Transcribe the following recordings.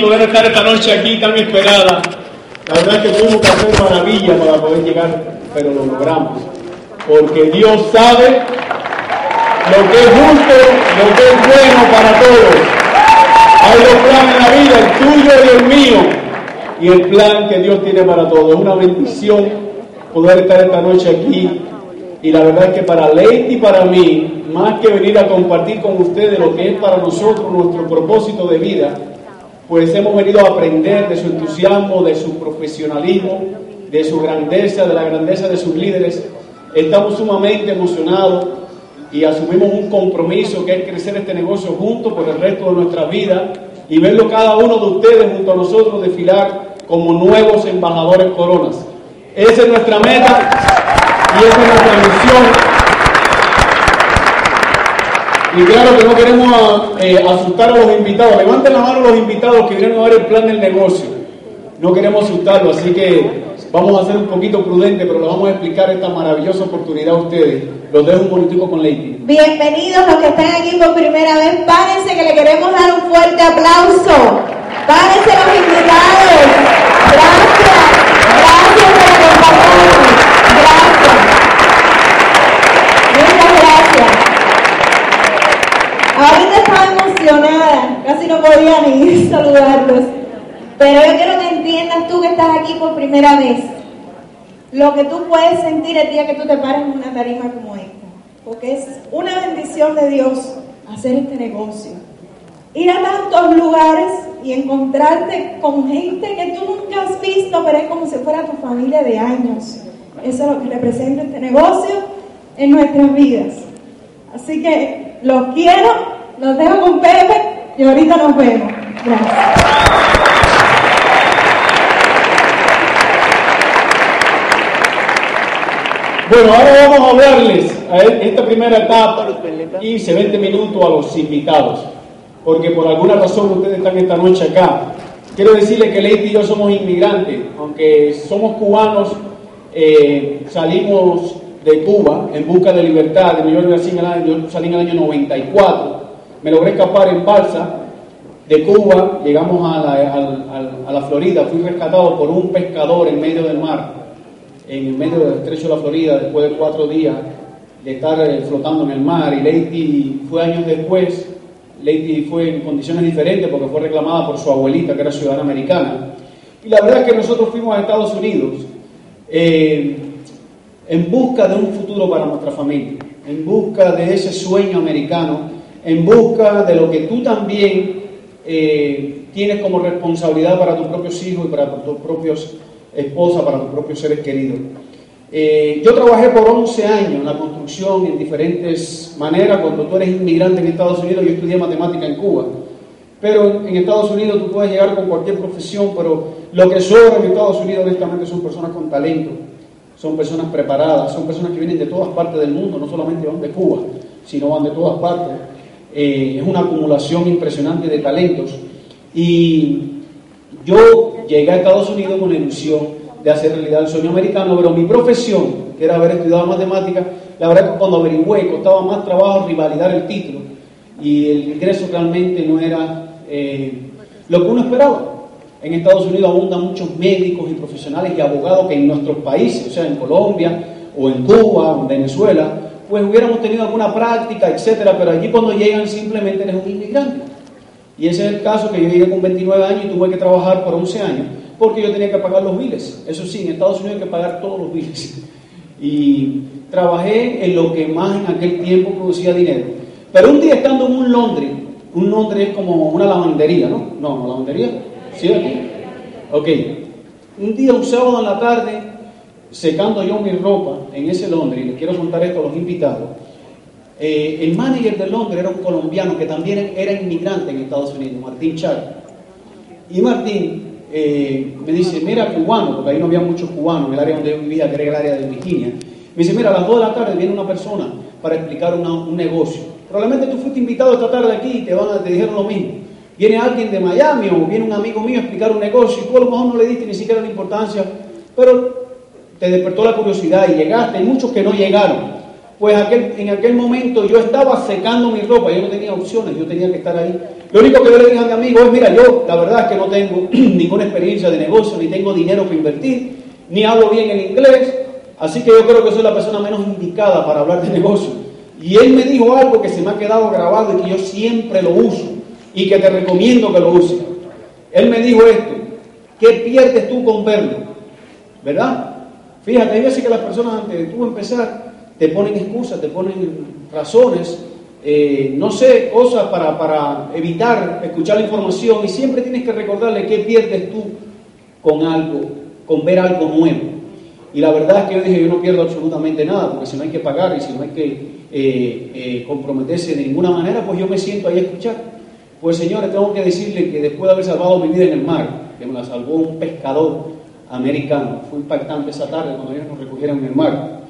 poder estar esta noche aquí tan esperada. La verdad que tuvimos que hacer maravilla para poder llegar, pero lo logramos. Porque Dios sabe lo que es justo, lo que es bueno para todos. Hay dos planes en la vida, el tuyo y el mío. Y el plan que Dios tiene para todos. Es una bendición poder estar esta noche aquí. Y la verdad es que para Leite y para mí, más que venir a compartir con ustedes lo que es para nosotros nuestro propósito de vida, pues hemos venido a aprender de su entusiasmo, de su profesionalismo, de su grandeza, de la grandeza de sus líderes. Estamos sumamente emocionados y asumimos un compromiso que es crecer este negocio juntos por el resto de nuestra vida y verlo cada uno de ustedes junto a nosotros desfilar como nuevos embajadores coronas. Esa es nuestra meta y esa es nuestra misión. Y claro que no queremos eh, asustar a los invitados. Levanten la mano los invitados que vienen a ver el plan del negocio. No queremos asustarlos, así que vamos a ser un poquito prudentes, pero les vamos a explicar esta maravillosa oportunidad a ustedes. Los dejo un momentico con Lady. Bienvenidos los que están aquí por primera vez. Párense que le queremos dar un fuerte aplauso. Párense los invitados. Gracias. Gracias por acompañarnos. Gracias. Muchas gracias. Ahorita estaba emocionada. Casi no podía ni saludarlos. Pero yo quiero que entiendas tú que estás aquí por primera vez. Lo que tú puedes sentir el día que tú te pares en una tarima como esta. Porque es una bendición de Dios hacer este negocio. Ir a tantos lugares y encontrarte con gente que tú nunca has visto, pero es como si fuera tu familia de años. Eso es lo que representa este negocio en nuestras vidas. Así que los quiero, los dejo con Pepe y ahorita nos vemos. Gracias. Bueno, ahora vamos a hablarles a esta primera etapa y 20 minutos a los invitados, porque por alguna razón ustedes están esta noche acá. Quiero decirles que Leite y yo somos inmigrantes, aunque somos cubanos, eh, salimos de Cuba en busca de libertad, de yo salí en el año, salí en el año 94, me logré escapar en balsa de Cuba, llegamos a la, Florida, fui rescatado por un pescador en medio del mar en el medio del estrecho de la Florida después de cuatro días de estar eh, flotando en el mar y Leiti fue años después, Leiti fue en condiciones diferentes porque fue reclamada por su abuelita que era ciudadana americana. Y la verdad es que nosotros fuimos a Estados Unidos eh, en busca de un futuro para nuestra familia, en busca de ese sueño americano, en busca de lo que tú también eh, tienes como responsabilidad para tus propios hijos y para tus propios esposa, para tus propios seres queridos. Eh, yo trabajé por 11 años en la construcción en diferentes maneras. Cuando tú eres inmigrante en Estados Unidos, yo estudié matemática en Cuba. Pero en Estados Unidos tú puedes llegar con cualquier profesión, pero lo que sobra en Estados Unidos honestamente son personas con talento, son personas preparadas, son personas que vienen de todas partes del mundo, no solamente van de Cuba, sino van de todas partes. Eh, es una acumulación impresionante de talentos. Y yo llegué a Estados Unidos con la ilusión de hacer realidad el sueño americano, pero mi profesión, que era haber estudiado matemáticas, la verdad que cuando averigüé costaba más trabajo rivalidar el título y el ingreso realmente no era eh, lo que uno esperaba. En Estados Unidos abundan muchos médicos y profesionales y abogados que en nuestros países, o sea, en Colombia o en Cuba o en Venezuela, pues hubiéramos tenido alguna práctica, etcétera, pero allí cuando llegan simplemente eres un inmigrante. Y ese es el caso que yo llegué con 29 años y tuve que trabajar por 11 años porque yo tenía que pagar los biles. Eso sí, en Estados Unidos hay que pagar todos los biles. Y trabajé en lo que más en aquel tiempo producía dinero. Pero un día estando en un Londres, un Londres es como una lavandería, ¿no? No, lavandería. ¿Sí? Ok. Un día, un sábado en la tarde, secando yo mi ropa en ese Londres, y les quiero contar esto a los invitados, eh, el manager de Londres era un colombiano que también era inmigrante en Estados Unidos, Martín Char. Y Martín eh, me dice, mira, cubano, porque ahí no había muchos cubanos en el área donde yo vivía, que era el área de Virginia. Me dice, mira, a las 2 de la tarde viene una persona para explicar un negocio. Probablemente tú fuiste invitado esta tarde aquí y te, van a, te dijeron lo mismo. Viene alguien de Miami o viene un amigo mío a explicar un negocio y tú a lo mejor no le diste ni siquiera la importancia, pero te despertó la curiosidad y llegaste. Hay muchos que no llegaron. pues aquel, en aquel momento yo estaba secando mi ropa, yo no tenía opciones, yo tenía que estar ahí. Lo único que yo le dije a mi amigo es, mira, yo la verdad es que no tengo ninguna experiencia de negocio, ni tengo dinero para invertir, ni hablo bien el inglés, así que yo creo que soy la persona menos indicada para hablar de negocio. Y él me dijo algo que se me ha quedado grabado y que yo siempre lo uso y que te recomiendo que lo uses. Él me dijo esto, ¿qué pierdes tú con verlo? ¿Verdad? Fíjate, hay veces que las personas antes de tú empezar te ponen excusas, te ponen razones, eh, no sé, cosas para, para evitar escuchar la información y siempre tienes que recordarle qué pierdes tú con algo, con ver algo nuevo. Y la verdad es que yo dije, yo no pierdo absolutamente nada, porque si no hay que pagar y si no hay que eh, eh, comprometerse de ninguna manera, pues yo me siento ahí a escuchar. Pues señores, tengo que decirle que después de haber salvado mi vida en el mar, que me la salvó un pescador americano, fue impactante esa tarde cuando ellos nos recogieron en el mar,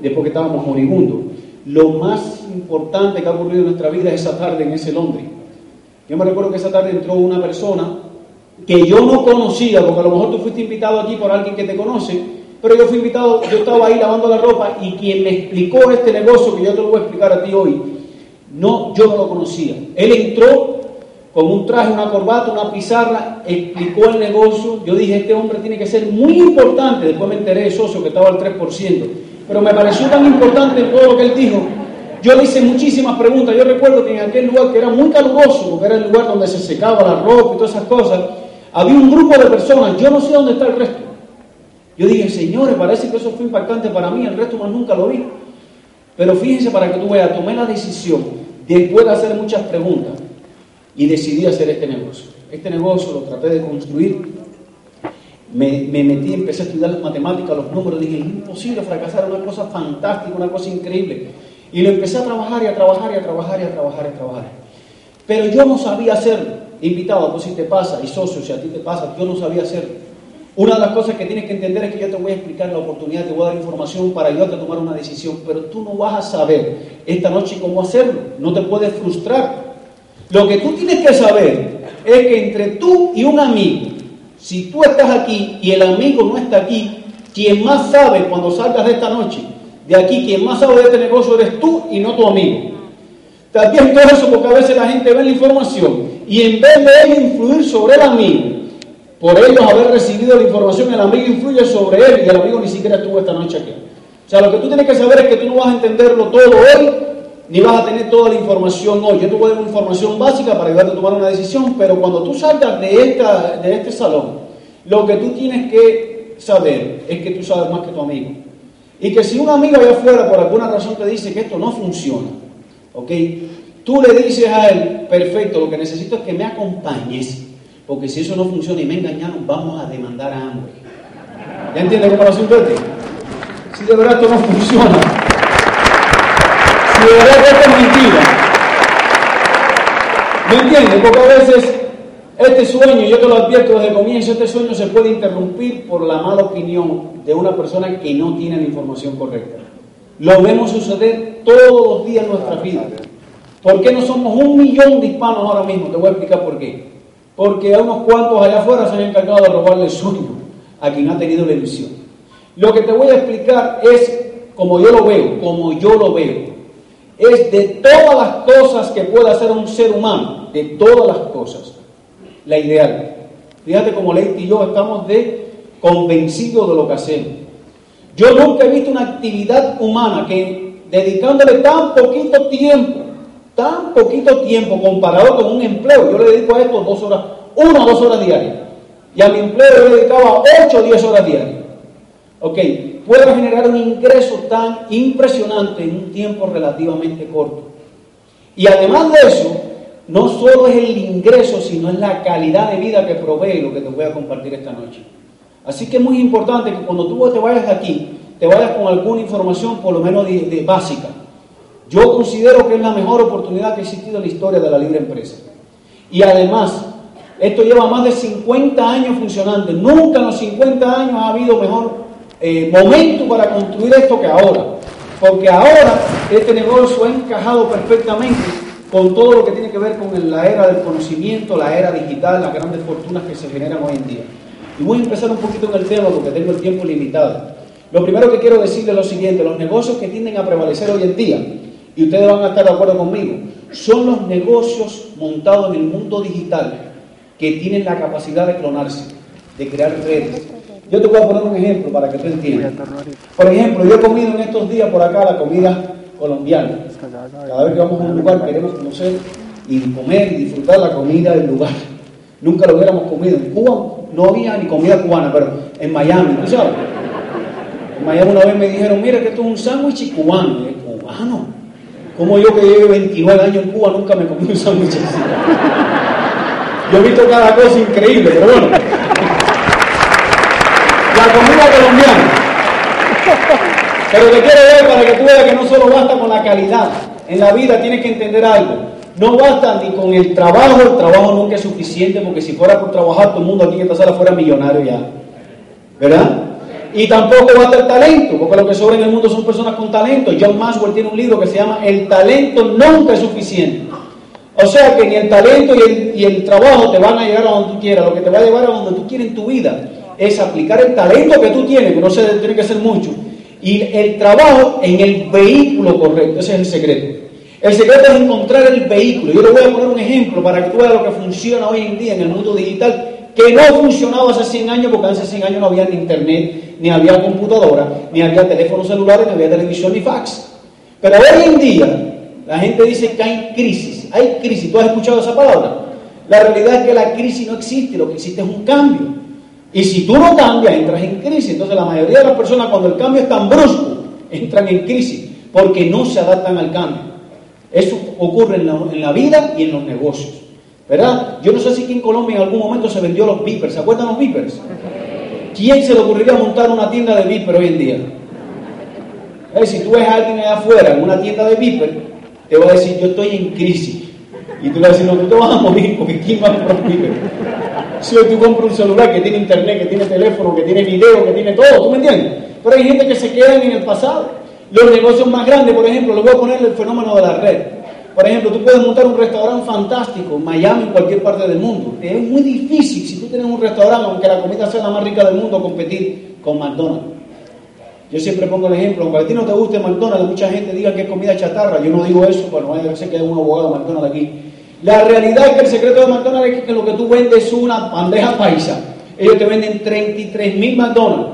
después que estábamos moribundos. Lo más importante que ha ocurrido en nuestra vida es esa tarde en ese Londres. Yo me recuerdo que esa tarde entró una persona que yo no conocía, porque a lo mejor tú fuiste invitado aquí por alguien que te conoce, pero yo fui invitado, yo estaba ahí lavando la ropa y quien me explicó este negocio que yo te lo voy a explicar a ti hoy, no, yo no lo conocía. Él entró con un traje, una corbata, una pizarra, explicó el negocio. Yo dije, este hombre tiene que ser muy importante. Después me enteré de socio que estaba al 3%. Pero me pareció tan importante todo lo que él dijo. Yo le hice muchísimas preguntas. Yo recuerdo que en aquel lugar que era muy caluroso, porque era el lugar donde se secaba la ropa y todas esas cosas, había un grupo de personas. Yo no sé dónde está el resto. Yo dije, señores, parece que eso fue impactante para mí, el resto más nunca lo vi. Pero fíjense para que tú veas, tomé la decisión, después de hacer muchas preguntas, y decidí hacer este negocio. Este negocio lo traté de construir, me, me, metí, empecé a estudiar las matemáticas, los números, dije, es imposible fracasar, una cosa fantástica, una cosa increíble. Y lo empecé a trabajar y a trabajar y a trabajar y a trabajar y a trabajar. Pero yo no sabía hacerlo. Invitado, pues si te pasa, y socio, si a ti te pasa, yo no sabía hacerlo. Una de las cosas que tienes que entender es que yo te voy a explicar la oportunidad, te voy a dar información para ayudarte a tomar una decisión, pero tú no vas a saber esta noche cómo hacerlo. No te puedes frustrar. Lo que tú tienes que saber es que entre tú y un amigo, si tú estás aquí y el amigo no está aquí, quien más sabe cuando salgas de esta noche, de aquí, quien más sabe de este negocio eres tú y no tu amigo. También todo eso porque a veces la gente ve la información y en vez de él influir sobre el amigo, por ellos haber recibido la información, el amigo influye sobre él y el amigo ni siquiera estuvo esta noche aquí. O sea, lo que tú tienes que saber es que tú no vas a entenderlo todo hoy, ni vas a tener toda la información hoy. Yo te voy a dar información básica para ayudarte a tomar una decisión, pero cuando tú salgas de, esta, de este salón, lo que tú tienes que saber es que tú sabes más que tu amigo. Y que si un amigo allá afuera por alguna razón te dice que esto no funciona, ¿ok? Tú le dices a él, perfecto, lo que necesito es que me acompañes porque si eso no funciona y me engañaron, vamos a demandar a ambos. ¿Ya entiendes cómo lo asunto? Si de verdad esto no funciona, si de verdad es mentira, ¿me entiendes? Porque a veces este sueño, yo te lo advierto desde el comienzo, este sueño se puede interrumpir por la mala opinión de una persona que no tiene la información correcta. Lo vemos suceder todos los días en nuestra vida. ¿Por qué no somos un millón de hispanos ahora mismo? Te voy a explicar por qué porque a unos cuantos allá afuera se han encargado de robarle el sueño a quien ha tenido la ilusión. Lo que te voy a explicar es, como yo lo veo, como yo lo veo, es de todas las cosas que puede hacer un ser humano, de todas las cosas, la ideal. Fíjate como Leite y yo estamos de convencidos de lo que hacemos. Yo nunca he visto una actividad humana que dedicándole tan poquito tiempo tan poquito tiempo comparado con un empleo. Yo le dedico a esto dos horas, una o dos horas diarias. Y a mi empleo le dedicaba ocho o diez horas diarias. Ok, puedo generar un ingreso tan impresionante en un tiempo relativamente corto. Y además de eso, no solo es el ingreso, sino es la calidad de vida que provee lo que te voy a compartir esta noche. Así que es muy importante que cuando tú te vayas aquí, te vayas con alguna información por lo menos de básica. Yo considero que es la mejor oportunidad que ha existido en la historia de la libre empresa. Y además, esto lleva más de 50 años funcionando. Nunca en los 50 años ha habido mejor eh, momento para construir esto que ahora. Porque ahora este negocio ha encajado perfectamente con todo lo que tiene que ver con la era del conocimiento, la era digital, las grandes fortunas que se generan hoy en día. Y voy a empezar un poquito en el tema porque tengo el tiempo limitado. Lo primero que quiero decirles es lo siguiente, los negocios que tienden a prevalecer hoy en día, y ustedes van a estar de acuerdo conmigo, son los negocios montados en el mundo digital que tienen la capacidad de clonarse, de crear redes. Yo te voy a poner un ejemplo para que tú entiendas. Por ejemplo, yo he comido en estos días por acá la comida colombiana. Cada vez que vamos a un lugar queremos conocer y comer y disfrutar la comida del lugar. Nunca lo hubiéramos comido. En Cuba no había ni comida cubana, pero en Miami, ¿tú sabes? En Miami una vez me dijeron, mira que esto es un sándwich cubano. Y cubano. Como yo que llevo 29 años en Cuba nunca me comí un sándwich así. Yo he visto cada cosa increíble, pero bueno. Comida colombiana. Pero te quiero ver para que tú veas que no solo basta con la calidad. En la vida tienes que entender algo. No basta ni con el trabajo, el trabajo nunca es suficiente, porque si fuera por trabajar, todo el mundo aquí en esta sala fuera millonario ya. ¿Verdad? Y tampoco basta el talento, porque lo que sobra en el mundo son personas con talento. John Maxwell tiene un libro que se llama El talento nunca es suficiente. O sea que ni el talento y el, y el trabajo te van a llegar a donde tú quieras. Lo que te va a llevar a donde tú quieres en tu vida es aplicar el talento que tú tienes, que no se tiene que ser mucho, y el trabajo en el vehículo correcto. Ese es el secreto. El secreto es encontrar el vehículo. Yo le voy a poner un ejemplo para que tú veas lo que funciona hoy en día en el mundo digital, que no funcionaba hace 100 años, porque hace 100 años no había ni internet, ni había computadora, ni había teléfonos celulares, ni había televisión, ni fax. Pero hoy en día la gente dice que hay crisis. Hay crisis. ¿Tú has escuchado esa palabra? La realidad es que la crisis no existe, lo que existe es un cambio. Y si tú no cambias, entras en crisis. Entonces la mayoría de las personas cuando el cambio es tan brusco, entran en crisis porque no se adaptan al cambio. Eso ocurre en la, vida y en los negocios. ¿Verdad? Yo no sé si aquí en Colombia en algún momento se vendió los beepers. ¿Se acuerdan los beepers? ¿Quién se le ocurriría montar una tienda de beepers hoy en día? si tú ves a alguien allá afuera en una tienda de beepers, te va a decir, yo estoy en crisis. Y tú le vas a decir, no, tú te vas a morir porque ¿quién va a comprar un beeper? Si hoy tú compras un celular que tiene internet, que tiene teléfono, que tiene video, que tiene todo, ¿tú me entiendes? Pero hay gente que se queda en el pasado. Los negocios más grandes, por ejemplo, le voy a poner el fenómeno de la red. Por ejemplo, tú puedes montar un restaurante fantástico en Miami, en cualquier parte del mundo. Es muy difícil, si tú tienes un restaurante, aunque la comida sea la más rica del mundo, competir con McDonald's. Yo siempre pongo el ejemplo, aunque a ti no te guste McDonald's, mucha gente diga que es comida chatarra. Yo no digo eso, bueno, a ser que hay un abogado de McDonald's aquí. La realidad es que el secreto de McDonald's es que lo que tú vendes es una bandeja paisa. Ellos te venden 33 mil McDonald's.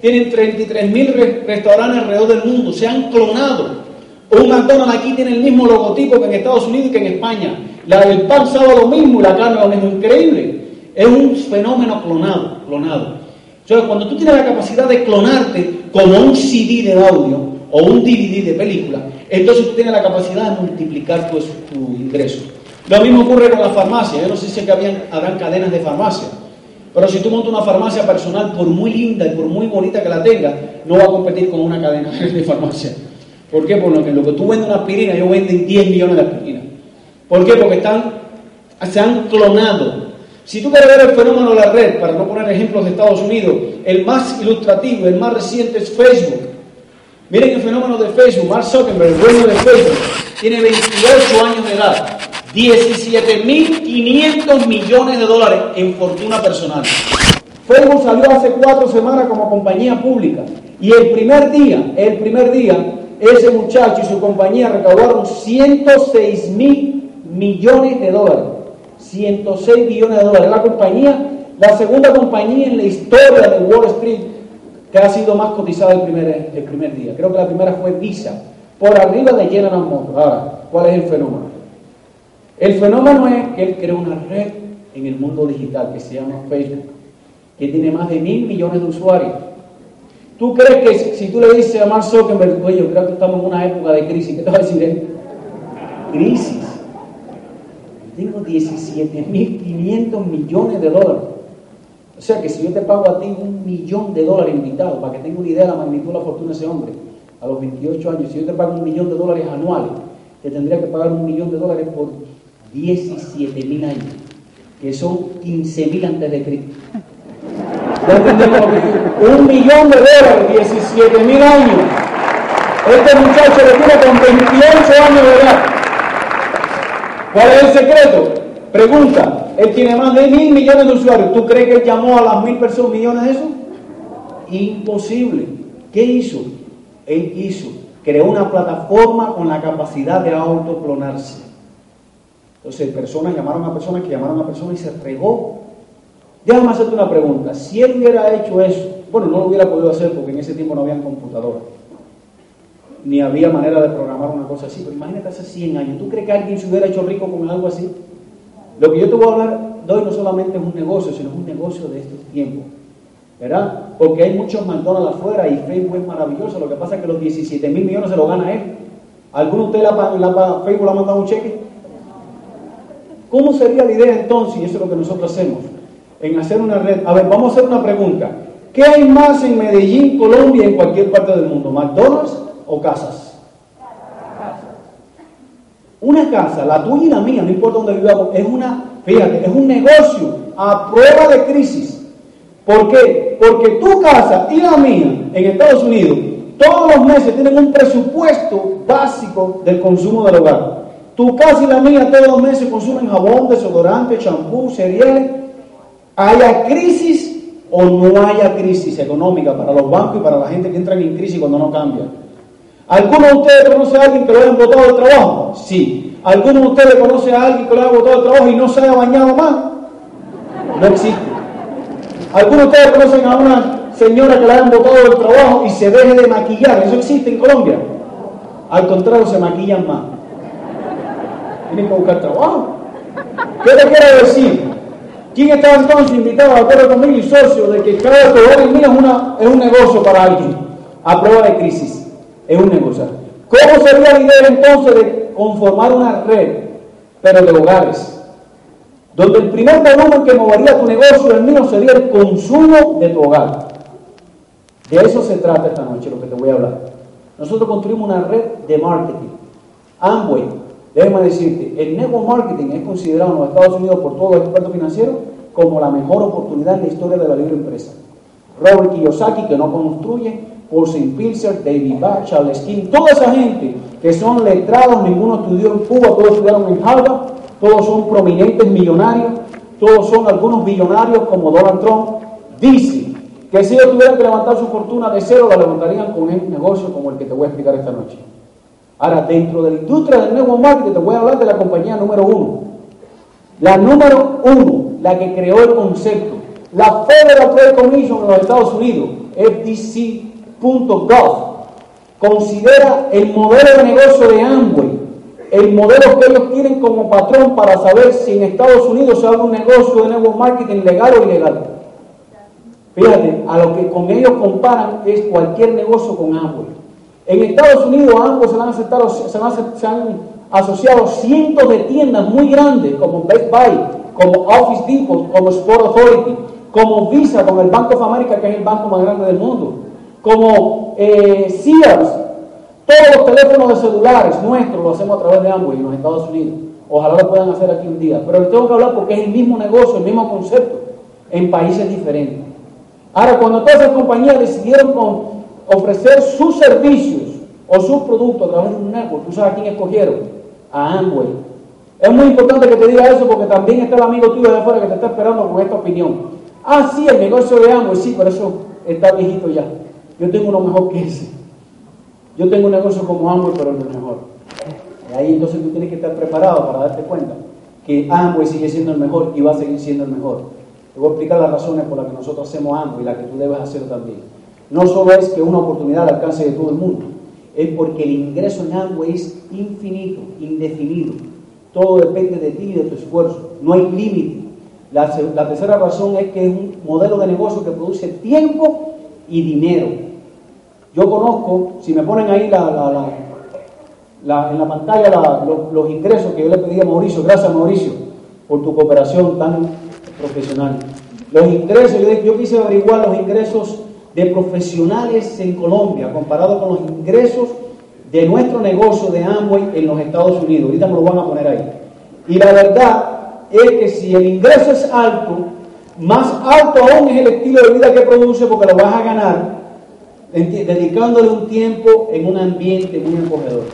Tienen 33 mil restaurantes alrededor del mundo. Se han clonado. Un McDonald's aquí tiene el mismo logotipo que en Estados Unidos y que en España. La del pan sabe lo mismo y la carne lo mismo. Increíble. Es un fenómeno clonado. clonado. Entonces, cuando tú tienes la capacidad de clonarte como un CD de audio o un DVD de película, entonces tú tienes la capacidad de multiplicar tu, tu ingreso. Lo mismo ocurre con la farmacia. Yo no sé si que habían, habrán cadenas de farmacia. Pero si tú montas una farmacia personal, por muy linda y por muy bonita que la tenga, no va a competir con una cadena de farmacia. ¿Por qué? Porque lo que tú vendes una aspirina, yo venden 10 millones de aspirinas. ¿Por qué? Porque están, se han clonado. Si tú quieres ver el fenómeno de la red, para no poner ejemplos de Estados Unidos, el más ilustrativo, el más reciente es Facebook. Miren el fenómeno de Facebook. Mark Zuckerberg, el dueño de Facebook, tiene 28 años de edad. 17.500 millones de dólares en fortuna personal. Facebook salió hace cuatro semanas como compañía pública y el primer día, el primer día, ese muchacho y su compañía recaudaron 106 mil millones de dólares. 106 millones de dólares. La compañía, la segunda compañía en la historia de Wall Street que ha sido más cotizada el primer, día. Creo que la primera fue Visa, por arriba de General Motors. Ahora, ¿cuál es el fenómeno? El fenómeno es que él creó una red en el mundo digital que se llama Facebook, que tiene más de mil millones de usuarios. ¿Tú crees que si tú le dices a Mark Zuckerberg, oye, yo creo que estamos en una época de crisis, ¿qué te va a decir él? Crisis. Tengo 17.500 millones de dólares. O sea que si yo te pago a ti un millón de dólares invitado, para que tenga una idea de la magnitud de la fortuna de ese hombre, a los 28 años, si yo te pago un millón de dólares anuales, te tendría que pagar un millón de dólares por 17 mil años, que son 15 mil antes de Cristo. Un millón de dólares, 17 mil años. Este muchacho lo tiene con 28 años de edad. ¿Cuál es el secreto? Pregunta, él tiene más de mil millones de usuarios. ¿Tú crees que él llamó a las mil personas millones de eso? Imposible. ¿Qué hizo? Él hizo, creó una plataforma con la capacidad de autoclonarse. Entonces, personas llamaron a personas que llamaron a personas y se regó. Déjame hacerte una pregunta. Si él hubiera hecho eso, bueno, no lo hubiera podido hacer porque en ese tiempo no había computadora, ni había manera de programar una cosa así, pero imagínate hace 100 años. ¿Tú crees que alguien se hubiera hecho rico con algo así? Lo que yo te voy a hablar hoy no solamente es un negocio, sino es un negocio de estos tiempos. ¿Verdad? Porque hay muchos McDonald's afuera y Facebook es maravilloso. Lo que pasa es que los 17 mil millones se lo gana él. ¿Alguno de ustedes la, la, Facebook le ha mandado un cheque? ¿Cómo sería la idea entonces, y eso es lo que nosotros hacemos, en hacer una red? A ver, vamos a hacer una pregunta. ¿Qué hay más en Medellín, Colombia, en cualquier parte del mundo? ¿McDonald's o casas? Una casa, la tuya y la mía, no importa dónde vivamos, es una, fíjate, es un negocio a prueba de crisis. ¿Por qué? Porque tu casa y la mía en Estados Unidos todos los meses tienen un presupuesto básico del consumo del hogar. Tu casa y la mía todos los meses consumen jabón, desodorante, champú, cereales. ¿Haya crisis o no haya crisis económica para los bancos y para la gente que entra en crisis cuando no cambia? ¿Alguno de ustedes conoce a alguien que lo haya votado del trabajo? Sí. ¿Alguno de ustedes conoce a alguien que lo haya votado del trabajo y no se haya bañado más? No existe. ¿Alguno de ustedes conocen a una señora que la hayan votado del trabajo y se deje de maquillar? ¿Eso existe en Colombia? Al contrario, se maquillan más. Tienen que buscar trabajo. ¿Qué te quiero decir? ¿Quién está entonces invitado a acuerdo conmigo y socio de que cada hogar en mí es, una, es un negocio para alguien a prueba de crisis? Es un negocio. ¿Cómo sería la idea entonces de conformar una red, pero de hogares? Donde el primer volumen que movería tu negocio, el mío, sería el consumo de tu hogar. De eso se trata esta noche, lo que te voy a hablar. Nosotros construimos una red de marketing. Amway, déjame decirte, el network marketing es considerado en los Estados Unidos por todos los expertos financieros como la mejor oportunidad en la historia de la libre empresa. Robert Kiyosaki, que no construye, Paulson Pilser, David Bach, Charles King, toda esa gente que son letrados, ninguno estudió en Cuba, todos estudiaron en Harvard, todos son prominentes millonarios, todos son algunos billonarios como Donald Trump, dicen que si ellos tuvieran que levantar su fortuna de cero, la levantarían con un negocio como el que te voy a explicar esta noche. Ahora, dentro de la industria del nuevo marketing, te voy a hablar de la compañía número uno. La número uno, la que creó el concepto, la Federal Trade Commission en los Estados Unidos, FTC.gov, considera el modelo de negocio de Amway, el modelo que ellos tienen como patrón para saber si en Estados Unidos se hace un negocio de nuevo marketing legal o ilegal. Fíjate, a lo que con ellos comparan es cualquier negocio con Amway. En Estados Unidos ambos se han, asociado cientos de tiendas muy grandes como Best Buy, como Office Depot, como Sport Authority, como Visa con el Banco of America, que es el banco más grande del mundo, como eh, Sears, todos los teléfonos de celulares nuestros lo hacemos a través de Amway en los Estados Unidos. Ojalá lo puedan hacer aquí un día. Pero les tengo que hablar porque es el mismo negocio, el mismo concepto, en países diferentes. Ahora, cuando todas esas compañías decidieron ofrecer sus servicios o sus productos a través de un network, ¿tú sabes a quién escogieron? A Amway. Es muy importante que te diga eso porque también está el amigo tuyo de afuera que te está esperando con esta opinión. Ah, sí, el negocio de Amway, sí, pero eso está viejito ya. Yo tengo uno mejor que ese. Yo tengo un negocio como Amway, pero no es mejor. Y ahí entonces tú tienes que estar preparado para darte cuenta que Amway sigue siendo el mejor y va a seguir siendo el mejor. Te voy a explicar las razones por las que nosotros hacemos Amway y las que tú debes hacer también. No solo es que una oportunidad al alcance de todo el mundo, es porque el ingreso en Amway es infinito, indefinido. Todo depende de ti y de tu esfuerzo. No hay límite. La, tercera razón es que es un modelo de negocio que produce tiempo y dinero. Yo conozco, si me ponen ahí la, en la pantalla los, ingresos que yo le pedí a Mauricio, gracias Mauricio por tu cooperación tan profesional. Los ingresos, yo, yo quise averiguar los ingresos de profesionales en Colombia comparado con los ingresos de nuestro negocio de Amway en los Estados Unidos. Ahorita me lo van a poner ahí. Y la verdad es que si el ingreso es alto, más alto aún es el estilo de vida que produce porque lo vas a ganar dedicándole un tiempo en un ambiente muy acogedor.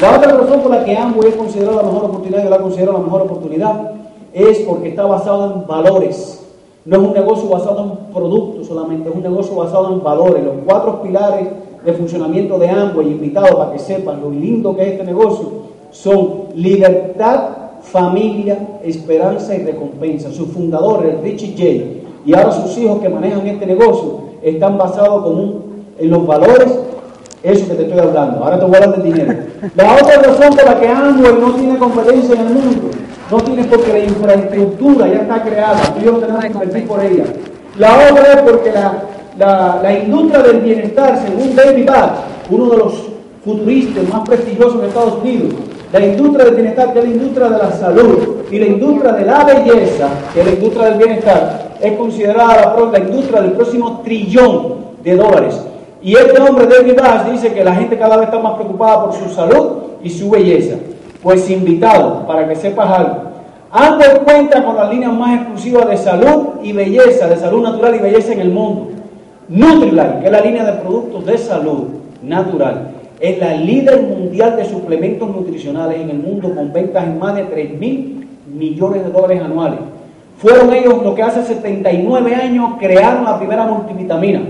La otra razón por la que Amway es considerado la mejor oportunidad, yo la considero la mejor oportunidad, es porque está basado en valores. No es un negocio basado en productos solamente, es un negocio basado en valores. Los cuatro pilares de funcionamiento de Amway, invitados para que sepan lo lindo que es este negocio, son libertad, familia, esperanza y recompensa. Su fundador, el Richie J, y ahora sus hijos que manejan este negocio, están basados en los valores, eso que te estoy hablando. Ahora te voy a hablar dinero. La otra razón por la que Amway no tiene competencia en el mundo no tienes porque la infraestructura ya está creada, tú y yo tenemos que invertir por ella. La otra es porque la, la, industria del bienestar, según David Bath, uno de los futuristas más prestigiosos de Estados Unidos, la industria del bienestar, que es la industria de la salud, y la industria de la belleza, que es la industria del bienestar, es considerada la, la industria del próximo trillón de dólares. Y este hombre, David Bass, dice que la gente cada vez está más preocupada por su salud y su belleza. Pues invitado, para que sepas algo. Ambos cuenta con las líneas más exclusivas de salud y belleza, de salud natural y belleza en el mundo. Nutrilite, que es la línea de productos de salud natural, es la líder mundial de suplementos nutricionales en el mundo con ventas en más de 3 mil millones de dólares anuales. Fueron ellos los que hace 79 años crearon la primera multivitamina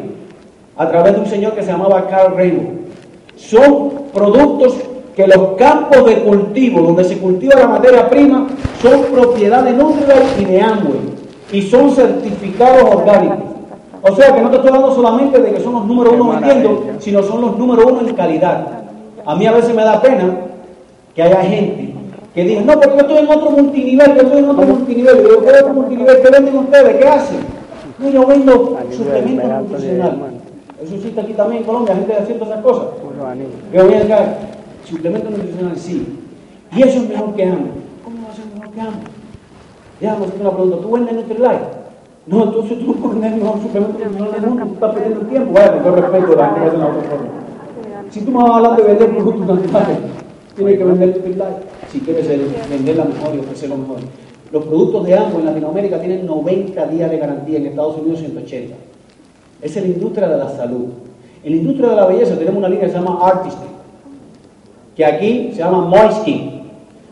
a través de un señor que se llamaba Carl Raymond. Son productos que los campos de cultivo donde se cultiva la materia prima son propiedad de Nutrilite y de Amway y son certificados orgánicos. O sea que no te estoy hablando solamente de que son los número uno vendiendo, sino son los número uno en calidad. A mí a veces me da pena que haya gente que diga, no, porque yo estoy en otro multinivel, yo estoy en otro multinivel, yo ¿qué otro multinivel? ¿Qué venden ustedes? ¿Qué hacen? No, yo vendo suplementos nutricionales. Eso existe aquí también en Colombia, gente haciendo esas cosas. Que voy a suplemento nutricional sí. Y eso es mejor que hambre. ¿Cómo va a ser mejor que hambre? Ya, me hacer una pregunta, ¿tú vendes Nutrilite? No, entonces tú no puedes vender mejor suplemento nutricional del mundo, tú estás perdiendo el tiempo. Bueno, yo respeto la gente hace la otra forma. Si tú me vas a hablar de vender productos naturales, tienes que vender Nutrilite si quieres vender la mejor y ofrecer lo mejor. Los productos de ambos en Latinoamérica tienen 90 días de garantía, en Estados Unidos 180. Esa es la industria de la salud. En la industria de la belleza tenemos una línea que se llama Artistry, que aquí se llama Moist Skin.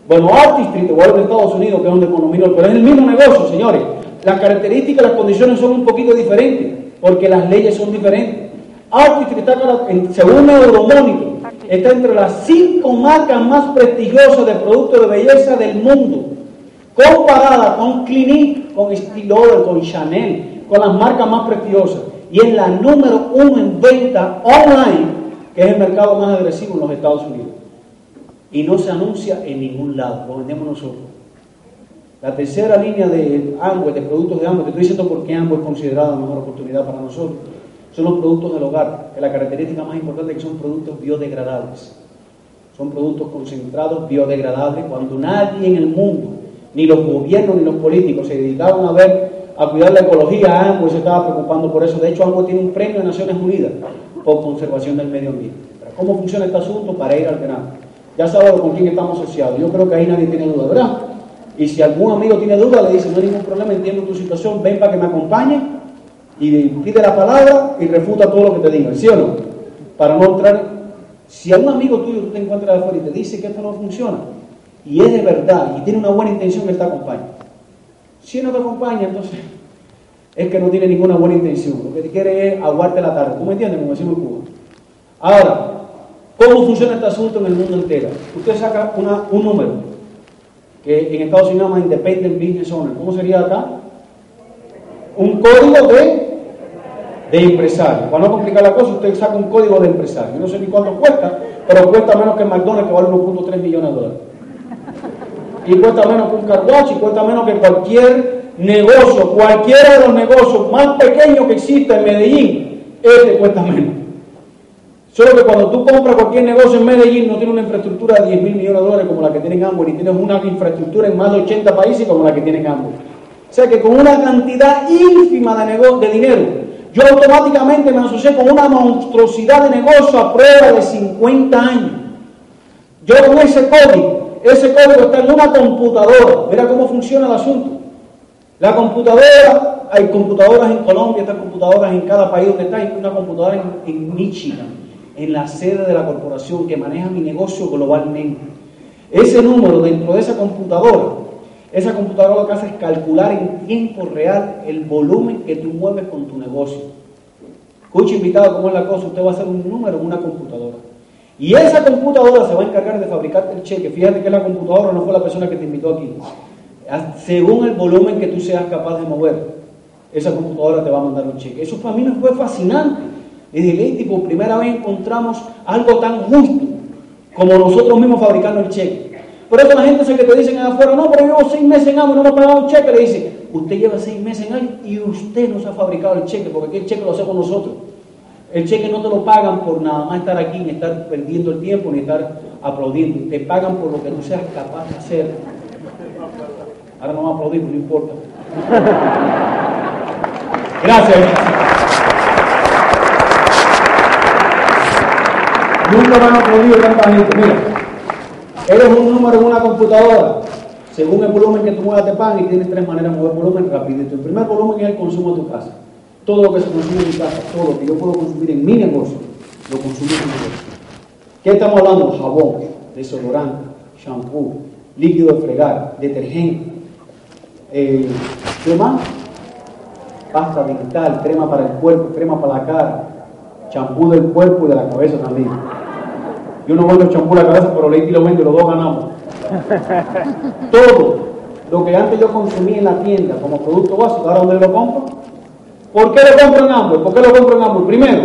Bueno, Artistry, te voy a en Estados Unidos, que es donde economía, pero es el mismo negocio, señores. Las características, las condiciones son un poquito diferentes, porque las leyes son diferentes. Artistry está, según Euromonitor, está entre las cinco marcas más prestigiosas de productos de belleza del mundo, comparada con Clinique, con Estée con Chanel, con las marcas más prestigiosas y es la número uno en venta online, que es el mercado más agresivo en los Estados Unidos. Y no se anuncia en ningún lado, lo vendemos nosotros. La tercera línea de Amway, de productos de Amway, te estoy diciendo por qué Amway es considerada la mejor oportunidad para nosotros, son los productos del hogar, que la característica más importante es que son productos biodegradables. Son productos concentrados biodegradables cuando nadie en el mundo, ni los gobiernos ni los políticos, se dedicaban a ver a cuidar la ecología, ambos se estaba preocupando por eso. De hecho, ambos tiene un premio de Naciones Unidas por conservación del medio ambiente. ¿Cómo funciona este asunto? Para ir alternando. Ya sabes con quién estamos asociados. Yo creo que ahí nadie tiene duda, ¿verdad? Y si algún amigo tiene duda, le dice, no hay ningún problema, entiendo tu situación, ven para que me acompañe y pide la palabra y refuta todo lo que te diga, ¿sí o no? Para no entrar, si algún amigo tuyo tú te encuentras afuera y te dice que esto no funciona, y es de verdad, y tiene una buena intención, él te acompaña. Si no te acompaña, entonces es que no tiene ninguna buena intención. Lo que quiere es aguarte la tarde. ¿Tú me entiendes? Como decimos en Cuba. Ahora, ¿cómo funciona este asunto en el mundo entero? Usted saca un número que en Estados Unidos llama Independent Business Owner. ¿Cómo sería acá? Un código de, de empresario. Para no complicar la cosa, usted saca un código de empresario. Yo no sé ni cuánto cuesta, pero cuesta menos que McDonald's, que vale 1.3 millones de dólares y cuesta menos que un carwash y cuesta menos que cualquier negocio, cualquiera de los negocios más pequeños que exista en Medellín, este cuesta menos. Solo que cuando tú compras cualquier negocio en Medellín no tiene una infraestructura de 10 mil millones de dólares como la que tienen ambos, ni tienes una infraestructura en más de 80 países como la que tienen ambos. O sea que con una cantidad ínfima de, dinero, yo automáticamente me asocié con una monstruosidad de negocio a prueba de 50 años. Yo con ese código ese código está en una computadora. Mira cómo funciona el asunto. La computadora, hay computadoras en Colombia, están computadoras en cada país donde está, hay una computadora en, Michigan, en la sede de la corporación que maneja mi negocio globalmente. Ese número dentro de esa computadora Esa computadora lo que hace es calcular en tiempo real el volumen que tú mueves con tu negocio. Escucha invitado, ¿cómo es la cosa? Usted va a hacer un número en una computadora. Y esa computadora se va a encargar de fabricarte el cheque. Fíjate que la computadora no fue la persona que te invitó aquí. Según el volumen que tú seas capaz de mover, esa computadora te va a mandar un cheque. Eso para mí me fue fascinante. Y dije, por primera vez encontramos algo tan justo como nosotros mismos fabricando el cheque. Por eso la gente se que te dicen afuera, no, pero llevo seis meses en y no me ha pagado un cheque. Le dice, usted lleva seis meses en AMO y usted nos ha fabricado el cheque, porque aquí el cheque lo hacemos nosotros. El cheque no te lo pagan por nada más estar aquí, ni estar perdiendo el tiempo, ni estar aplaudiendo. Te pagan por lo que tú seas capaz de hacer. Ahora no vamos a aplaudir, no importa. Gracias. Nunca me han aplaudido tanta gente. Mira, eres un número en una computadora. Según el volumen que tú muevas te pagan y tienes tres maneras de mover volumen rapidito. El primer volumen es el consumo de tu casa. Todo lo que se consume en mi casa, todo lo que yo puedo consumir en mi negocio, lo consumo en mi negocio. ¿Qué estamos hablando? Jabón, desodorante, shampoo, líquido de fregar, detergente, eh, ¿qué más? Pasta dental, crema para el cuerpo, crema para la cara, champú del cuerpo y de la cabeza también. Yo no vendo champú de la cabeza, pero leí y lo vendo y los dos ganamos. Todo lo que antes yo consumía en la tienda como producto básico, ahora dónde lo compro, ¿Por qué lo compro en ambos? ¿Por qué lo compro en ambos? Primero,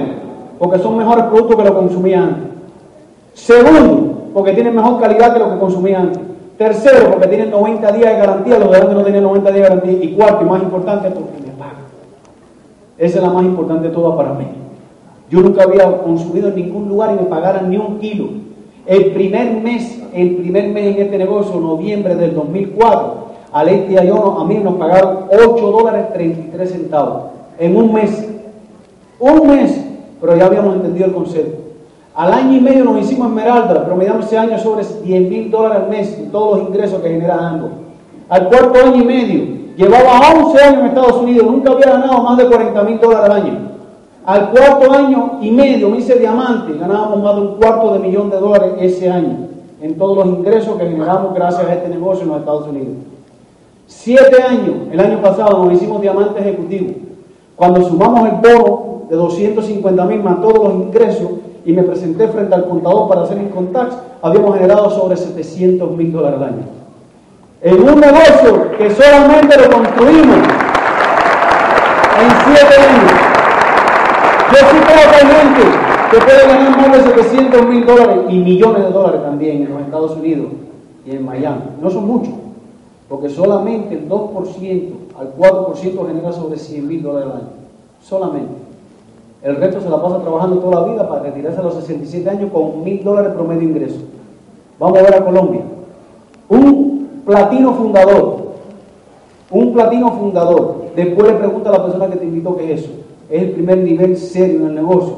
porque son mejores productos que lo consumía antes. Segundo, porque tienen mejor calidad que lo que consumía antes. Tercero, porque tienen 90 días de garantía, los de antes no tenían 90 días de garantía. Y cuarto, y más importante, porque me pagan. Esa es la más importante de todas para mí. Yo nunca había consumido en ningún lugar y me pagaran ni un kilo. El primer mes, el primer mes en este negocio, noviembre del 2004, a Leti y a yo, a mí nos pagaron 8 dólares 33 centavos en un mes. Un mes, pero ya habíamos entendido el concepto. Al año y medio nos hicimos Esmeralda, promediamos ese año sobre 10 mil dólares al mes y todos los ingresos que genera ambos. Al cuarto año y medio, llevaba 11 años en Estados Unidos, nunca había ganado más de 40 mil dólares al año. Al cuarto año y medio me hice diamante, ganábamos más de un cuarto de millón de dólares ese año en todos los ingresos que generamos gracias a este negocio en los Estados Unidos. Siete años, el año pasado nos hicimos diamante ejecutivo. Cuando sumamos el bono de 250 mil más todos los ingresos y me presenté frente al contador para hacer income tax, habíamos generado sobre 700 mil dólares al año. En un negocio que solamente lo construimos en 7 años. Yo sí creo que hay gente que puede ganar más de 700 mil dólares y millones de dólares también en los Estados Unidos y en Miami. No son muchos, porque solamente el 2% al 4% genera sobre 100 mil dólares al año. Solamente. El resto se la pasa trabajando toda la vida para retirarse a los 67 años con mil dólares promedio de ingreso. Vamos a ver a Colombia. Un platino fundador, un platino fundador, después le pregunta a la persona que te invitó qué es eso. Es el primer nivel serio en el negocio.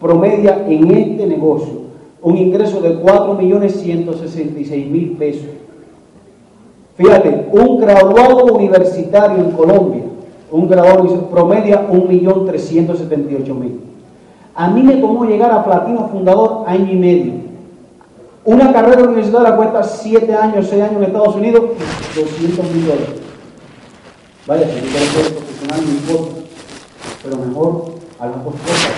Promedia en este negocio un ingreso de 4.166.000 pesos Fíjate, un graduado universitario en Colombia, un graduado promedia 1.378.000. A mí me tomó llegar a platino fundador año y medio. Una carrera universitaria cuesta 7 años, 6 años en Estados Unidos, 200 mil dólares. Vaya, si yo ser profesional, no importa. Pero mejor a las dos cosas.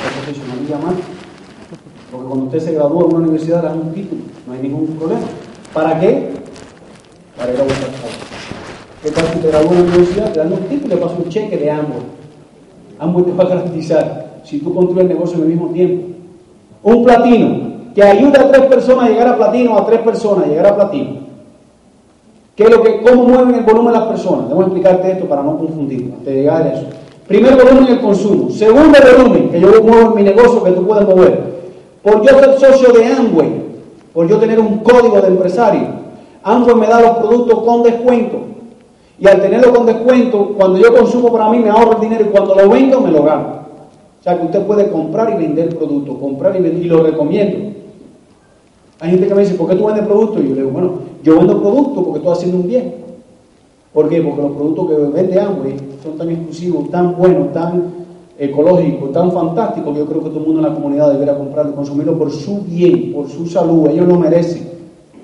Porque cuando usted se gradúa en una universidad, le dan un título, no hay ningún problema. ¿Para qué? para ir a buscar trabajo. ¿Qué tal si te gradúas en la universidad? Te dan un título y te pasa un cheque de ambos. Ambos te va a garantizar si tú construyes el negocio en el mismo tiempo. Un platino que ayuda a tres personas a llegar a platino, a tres personas a llegar a platino. ¿Qué es lo que, ¿Cómo mueven el volumen las personas? Debo explicarte esto para no confundir, antes de llegar a eso. Primer volumen, el consumo. Segundo volumen, que yo muevo en mi negocio, que tú puedes mover. Por yo ser socio de Amway, por yo tener un código de empresario, Amway me da los productos con descuento. Y al tenerlo con descuento, cuando yo consumo para mí me ahorro el dinero y cuando lo vendo me lo gano. O sea que usted puede comprar y vender productos, comprar y vender, y lo recomiendo. Hay gente que me dice, ¿por qué tú vendes productos? Y yo le digo, bueno, yo vendo productos porque estoy haciendo un bien. ¿Por qué? Porque los productos que vende Amway son tan exclusivos, tan buenos, tan ecológicos, tan fantásticos, que yo creo que todo el mundo en la comunidad debería comprarlo, consumirlo por su bien, por su salud, ellos lo merecen.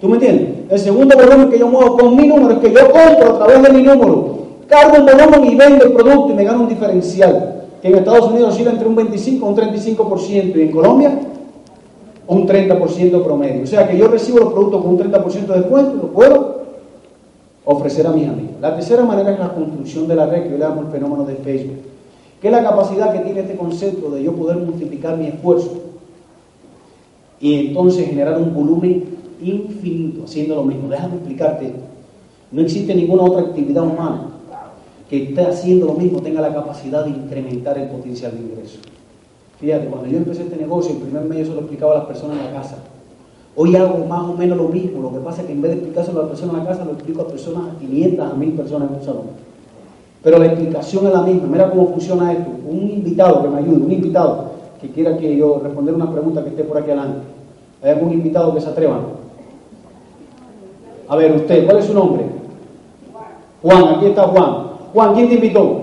¿Tú me entiendes? El segundo volumen que yo muevo con mi número es que yo compro a través de mi número, cargo un volumen y vendo el producto y me gano un diferencial. Que en Estados Unidos oscila entre un 25 a un 35% y en Colombia un 30% promedio. O sea que yo recibo los productos con un 30% de descuento y lo puedo ofrecer a mis amigos. La tercera manera es la construcción de la red, que le llamo el fenómeno de Facebook, que es la capacidad que tiene este concepto de yo poder multiplicar mi esfuerzo y entonces generar un volumen infinito haciendo lo mismo. Déjame explicarte esto. No existe ninguna otra actividad humana que esté haciendo lo mismo tenga la capacidad de incrementar el potencial de ingreso. Fíjate, cuando yo empecé este negocio, el primer mes yo se lo explicaba a las personas en la casa. Hoy hago más o menos lo mismo, lo que pasa es que en vez de explicárselo a las personas en la casa, lo explico a personas, a 500, a 1000 personas en un salón. Pero la explicación es la misma. Mira cómo funciona esto. Un invitado que me ayude, un invitado que quiera que yo responder una pregunta que esté por aquí adelante. ¿Hay algún invitado que se atreva? A ver, usted, ¿cuál es su nombre? Juan, aquí está Juan. Juan, ¿quién te invitó?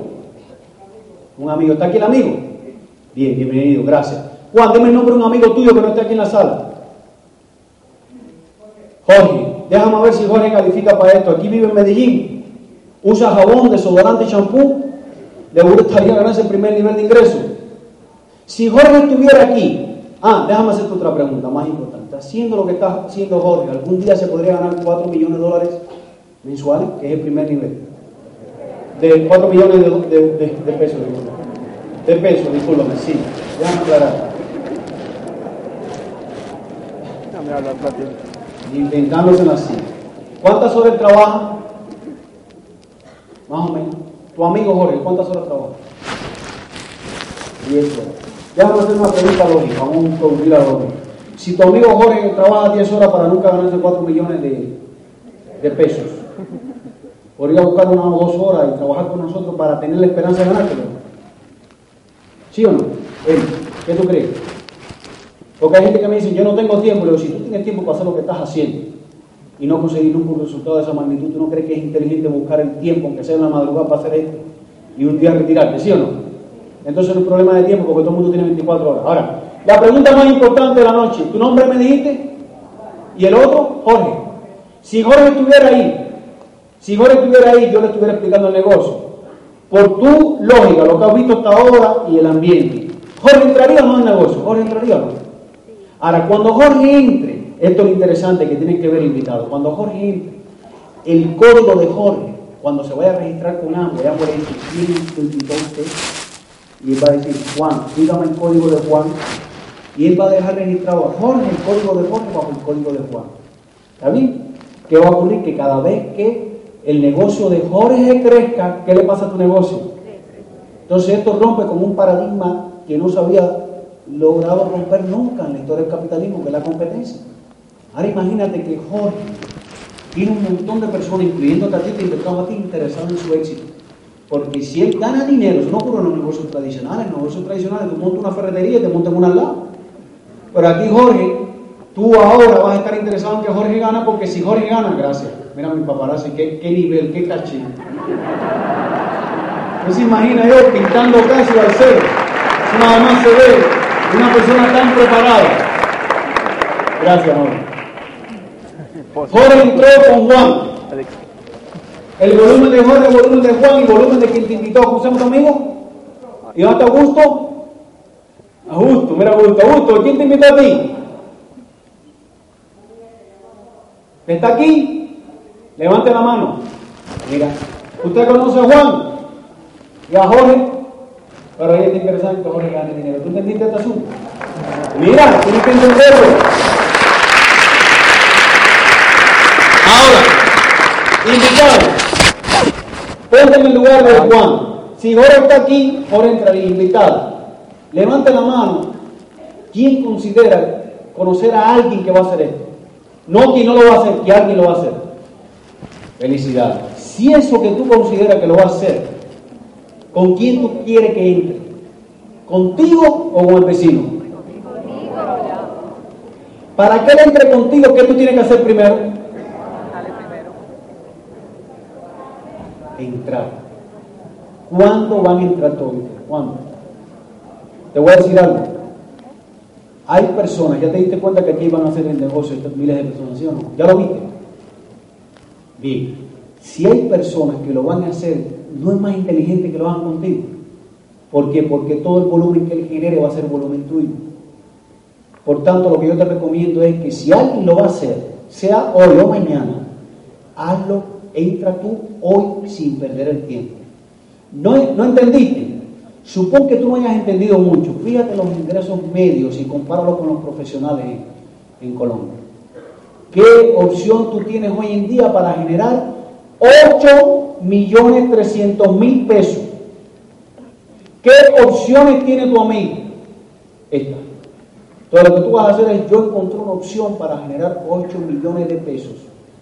Un amigo. ¿Está aquí el amigo? Bien, bienvenido, gracias. Juan, dime el nombre de un amigo tuyo que no esté aquí en la sala. Jorge, déjame ver si Jorge califica para esto. Aquí vive en Medellín. Usa jabón, desodorante y champú. Le gustaría ganarse el primer nivel de ingreso. Si Jorge estuviera aquí, ah, déjame hacerte otra pregunta más importante. Haciendo lo que está haciendo Jorge, ¿algún día se podría ganar 4 millones de dólares mensuales, que es el primer nivel? De 4 millones de, de, de, de pesos. De pesos, discúlpame, sí. Déjame aclarar. Inventándose así. ¿Cuántas horas trabaja? Más o menos. Tu amigo Jorge, ¿cuántas horas trabaja? 10 horas. Déjame hacer una pregunta lógica, vamos a concluir la lógica. Si tu amigo Jorge trabaja 10 horas para nunca ganarse 4 millones de, de pesos, podría buscar una o dos horas y trabajar con nosotros para tener la esperanza de ganárselo. ¿Sí o no? ¿Qué tú crees? Porque hay gente que me dice, yo no tengo tiempo. Le digo, si tú tienes tiempo para hacer lo que estás haciendo y no conseguir un resultado de esa magnitud, ¿tú no crees que es inteligente buscar el tiempo, aunque sea en la madrugada, para hacer esto y un día retirarte? ¿Sí o no? Entonces no es un problema de tiempo porque todo el mundo tiene 24 horas. Ahora, la pregunta más importante de la noche, ¿tu nombre me dijiste? ¿Y el otro? Jorge. Si Jorge estuviera ahí, si Jorge estuviera ahí, yo le estuviera explicando el negocio. Por tu lógica, lo que has visto hasta ahora y el ambiente. Jorge entraría o no en el negocio. Jorge entraría o. Ahora, cuando Jorge entre, esto es interesante que tienen que ver invitado, cuando Jorge entre, el código de Jorge, cuando se vaya a registrar con Amway, ya por decir, ¿quién invitó usted? Y él va a decir, Juan, dígame el código de Juan. Y él va a dejar registrado a Jorge el código de Jorge bajo el código de Juan. ¿Está bien? ¿Qué va a ocurrir? Que cada vez que el negocio de Jorge crezca, ¿qué le pasa a tu negocio? Entonces esto rompe como un paradigma que no se había logrado romper nunca en la historia del capitalismo, que es la competencia. Ahora imagínate que Jorge tiene un montón de personas, incluyendo a ti, que a ti, interesados en su éxito. Porque si él gana dinero, no ocurre en los negocios tradicionales. Los negocios tradicionales tú montas una ferretería y te montas una al lado. Pero aquí Jorge, tú ahora vas a estar interesado en que Jorge gana, porque si Jorge gana, gracias. Mira mi paparazzi, qué, qué nivel, qué caché. Se imagina yo pintando casi al cero. Nada más se ve una persona tan preparada. Gracias, Jorge. Jorge entró con Juan. El volumen de Jorge, el volumen de Juan y el volumen de quien te invitó. ¿Cómo se llama amigo? ¿Y dónde está Augusto? Augusto, mira Augusto. Augusto, ¿quién te invitó a ti? ¿Está aquí? Levante la mano. Mira, ¿usted conoce a Juan? ¿Y a Jorge? Pero ahí está interesante que Jorge gane dinero. ¿Tú entendiste este asunto? Mira, tienes que entenderlo. Ahora, invitado, ponte en el lugar de Juan. Si Jorge está aquí, Jorge entraría invitado. Levante la mano. ¿Quién considera conocer a alguien que va a hacer esto? No quien no lo va a hacer, que alguien lo va a hacer. Felicidades. Si eso que tú consideras que lo va a hacer, ¿con quién tú quieres que entre? ¿Contigo o con el vecino? Para que él entre contigo, ¿qué tú tienes que hacer primero? Entrar. ¿Cuándo van a entrar todos? ¿Cuándo? Te voy a decir algo. Hay personas, ya te diste cuenta que aquí van a hacer el negocio miles de personas, ¿sí o no? ¿Ya lo viste? Bien, si hay personas que lo van a hacer, no es más inteligente que lo hagan contigo. ¿Por qué? Porque todo el volumen que él genere va a ser volumen tuyo. Por tanto, lo que yo te recomiendo es que si alguien lo va a hacer, sea hoy o mañana, hazlo, entra tú hoy sin perder el tiempo. ¿No, no entendiste? Supón que tú no hayas entendido mucho. Fíjate los ingresos medios y compáralo con los profesionales en, Colombia. ¿Qué opción tú tienes hoy en día para generar 8 millones 300 mil pesos? ¿Qué opciones tiene tu amigo? Esta. Entonces lo que tú vas a hacer es, yo encontré una opción para generar 8 millones de pesos.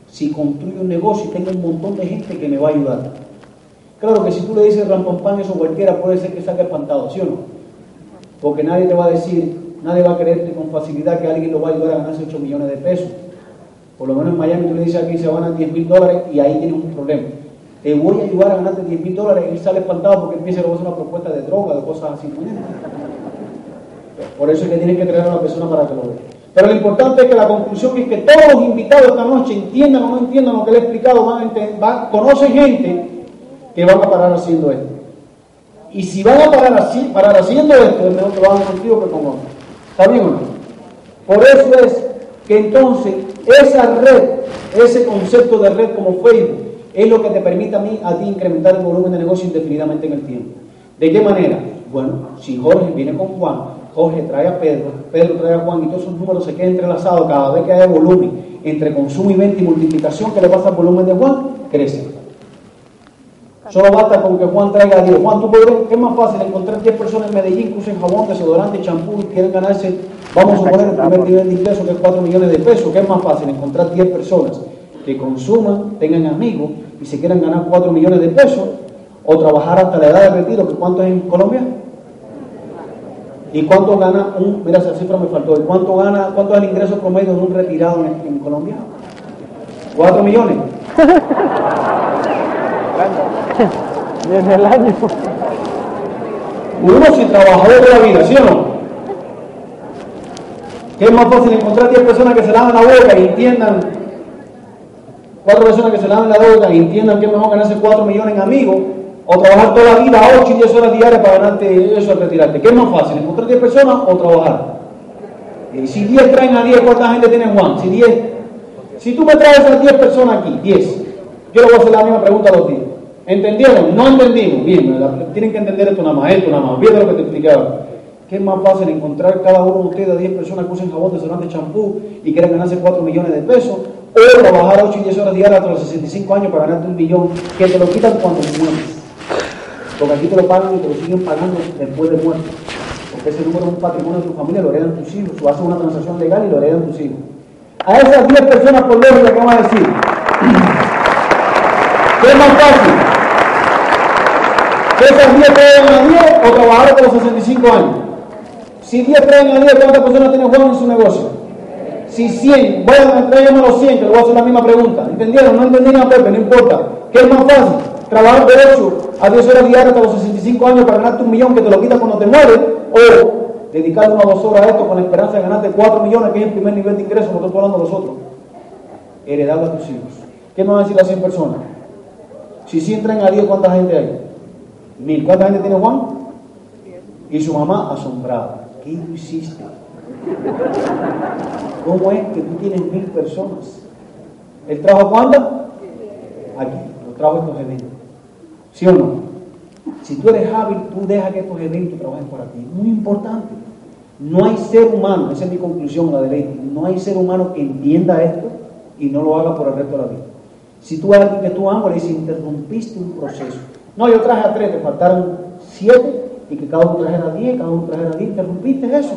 Si construyo un negocio y tengo un montón de gente que me va a ayudar. Claro que si tú le dices rampompán, eso cualquiera puede ser que saque espantado, ¿sí o no? Porque nadie te va a decir, nadie va a creerte con facilidad que alguien lo va a ayudar a ganarse 8 millones de pesos. Por lo menos en Miami tú le dices aquí se van a 10 mil dólares y ahí tienes un problema. Te voy a ayudar a ganarte 10 mil dólares y sale espantado porque empieza a hacer una propuesta de droga, de cosas así. Por eso es que tienes que traer a una persona para que lo vea. Pero lo importante es que la conclusión es que todos los invitados esta noche entiendan o no entiendan lo que le he explicado, van, van, conocen gente que van a parar haciendo esto. Y si van a parar, así, parar haciendo esto, es mejor que lo hagan contigo que con otros. ¿Está bien? Por eso es que entonces esa red, ese concepto de red como Facebook, es lo que te permite a mí, a ti, incrementar el volumen de negocio indefinidamente en el tiempo. ¿De qué manera? Bueno, si Jorge viene con Juan, Jorge trae a Pedro, Pedro trae a Juan y todos esos números se quedan entrelazados cada vez que hay volumen entre consumo y venta y multiplicación que le pasa al volumen de Juan, crece. Solo basta con que Juan traiga a 10. Juan, tú podrías, ¿qué es más fácil? Encontrar 10 personas en Medellín que usen jabón, desodorante, champú y quieren ganarse, vamos a suponer, el primer nivel de ingreso que es 4 millones de pesos. ¿Qué es más fácil? Encontrar 10 personas que consuman, tengan amigos y se quieran ganar 4 millones de pesos o trabajar hasta la edad de retiro, que cuánto es en Colombia. ¿Y cuánto gana un, mira esa cifra me faltó, cuánto gana, cuánto es el ingreso promedio de un retirado en, en Colombia? 4 millones. en el año. Uno sin trabajador de la vida, ¿sí o no? ¿Qué es más fácil encontrar 10 personas que se lavan la boca y entiendan, cuatro personas que se lavan la boca y entiendan que es mejor ganarse 4 millones en amigos o trabajar toda la vida 8 y 10 horas diarias para ganarte eso al retirarte? ¿Qué es más fácil, encontrar 10 personas o trabajar? Si 10 traen a 10, ¿cuánta gente tiene Juan? Si 10, si tú me traes a 10 personas aquí, 10, yo le voy a hacer la misma pregunta a los 10. ¿Entendieron? No entendimos. Bien, tienen que entender esto nada más, esto nada más. Olvídate lo que te explicaba. ¿Qué es más fácil encontrar cada uno de ustedes a 10 personas que usen jabón, de champú y quieran ganarse 4 millones de pesos? O trabajar 8 y 10 horas diarias hasta los 65 años para ganarte un millón que te lo quitan cuando mueres. Porque aquí te lo pagan y te lo siguen pagando después de muerte. Porque ese número es un patrimonio de tu familia, lo heredan tus hijos. O haces una transacción legal y lo heredan tus hijos. A esas 10 personas por lógica, ¿qué vamos a decir? ¿Qué es más fácil? esas 10 traen a 10 o trabajar hasta los 65 años. Si 10 traen a 10, ¿cuántas personas tiene Juan en su negocio? Si 100, bueno, tráigame los 100, que le voy a hacer la misma pregunta. ¿Entendieron? No entendieron, Pepe, no importa. ¿Qué es más fácil? Trabajar de 8 a 10 horas diarias hasta los 65 años para ganarte un millón que te lo quitas cuando te mueres, o dedicar una o dos horas a esto con la esperanza de ganarte 4 millones, que es el primer nivel de ingreso, no estoy hablando de nosotros. Heredarlo a tus hijos. ¿Qué me van a decir las 100 personas? Si 100 traen a 10, ¿cuánta gente hay? Mil. ¿Cuánta gente tiene Juan? Y su mamá asombrada. ¿Qué hiciste? ¿Cómo es que tú tienes mil personas? ¿El trajo cuándo? Aquí, lo trajo estos eventos. ¿Sí o no? Si tú eres hábil, tú dejas que estos eventos trabajen para ti. Muy importante. No hay ser humano, esa es mi conclusión, la de ley, no hay ser humano que entienda esto y no lo haga por el resto de la vida. Si tú a alguien que tú amas le dices, interrumpiste un proceso, no, yo traje a tres, te faltaron siete y que cada uno trajera diez, cada uno trajera diez. ¿Interrumpiste eso?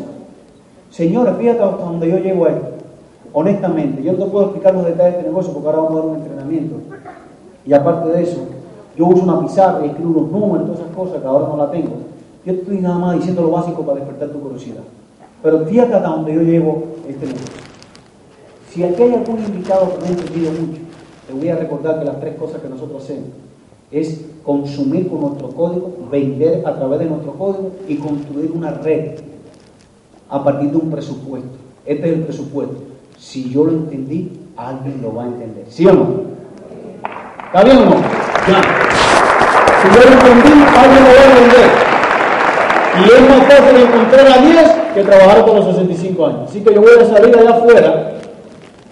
Señores, fíjate hasta donde yo llego a esto. Honestamente, yo no te puedo explicar los detalles de este negocio porque ahora vamos a dar un entrenamiento. Y aparte de eso, yo uso una pizarra y escribo unos números, todas esas cosas que ahora no la tengo. Yo estoy nada más diciendo lo básico para despertar tu curiosidad. Pero fíjate hasta donde yo llevo este negocio. Si aquí hay algún invitado que no ha entendido mucho, te voy a recordar que las tres cosas que nosotros hacemos es consumir con nuestro código, vender a través de nuestro código y construir una red. A partir de un presupuesto. Este es el presupuesto. Si yo lo entendí, alguien lo va a entender. ¿Sí o no? ¿Está bien o no? Ya. Si yo lo entendí, alguien lo va a entender. Y es más fácil encontrar a 10 que trabajar con los 65 años. Así que yo voy a salir allá afuera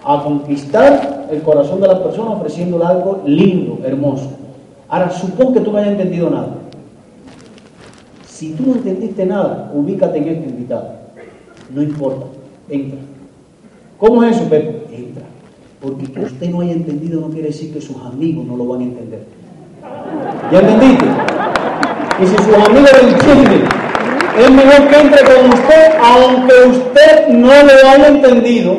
a conquistar el corazón de la persona ofreciéndole algo lindo, hermoso. Ahora, supón que tú no hayas entendido nada. Si tú no entendiste nada, ubícate en este invitado. No importa, entra. ¿Cómo es eso, Pepe? Entra. Porque que usted no haya entendido no quiere decir que sus amigos no lo van a entender. ¿Ya entendiste? Y si sus amigos lo entienden, es mejor que entre con usted, aunque usted no lo haya entendido,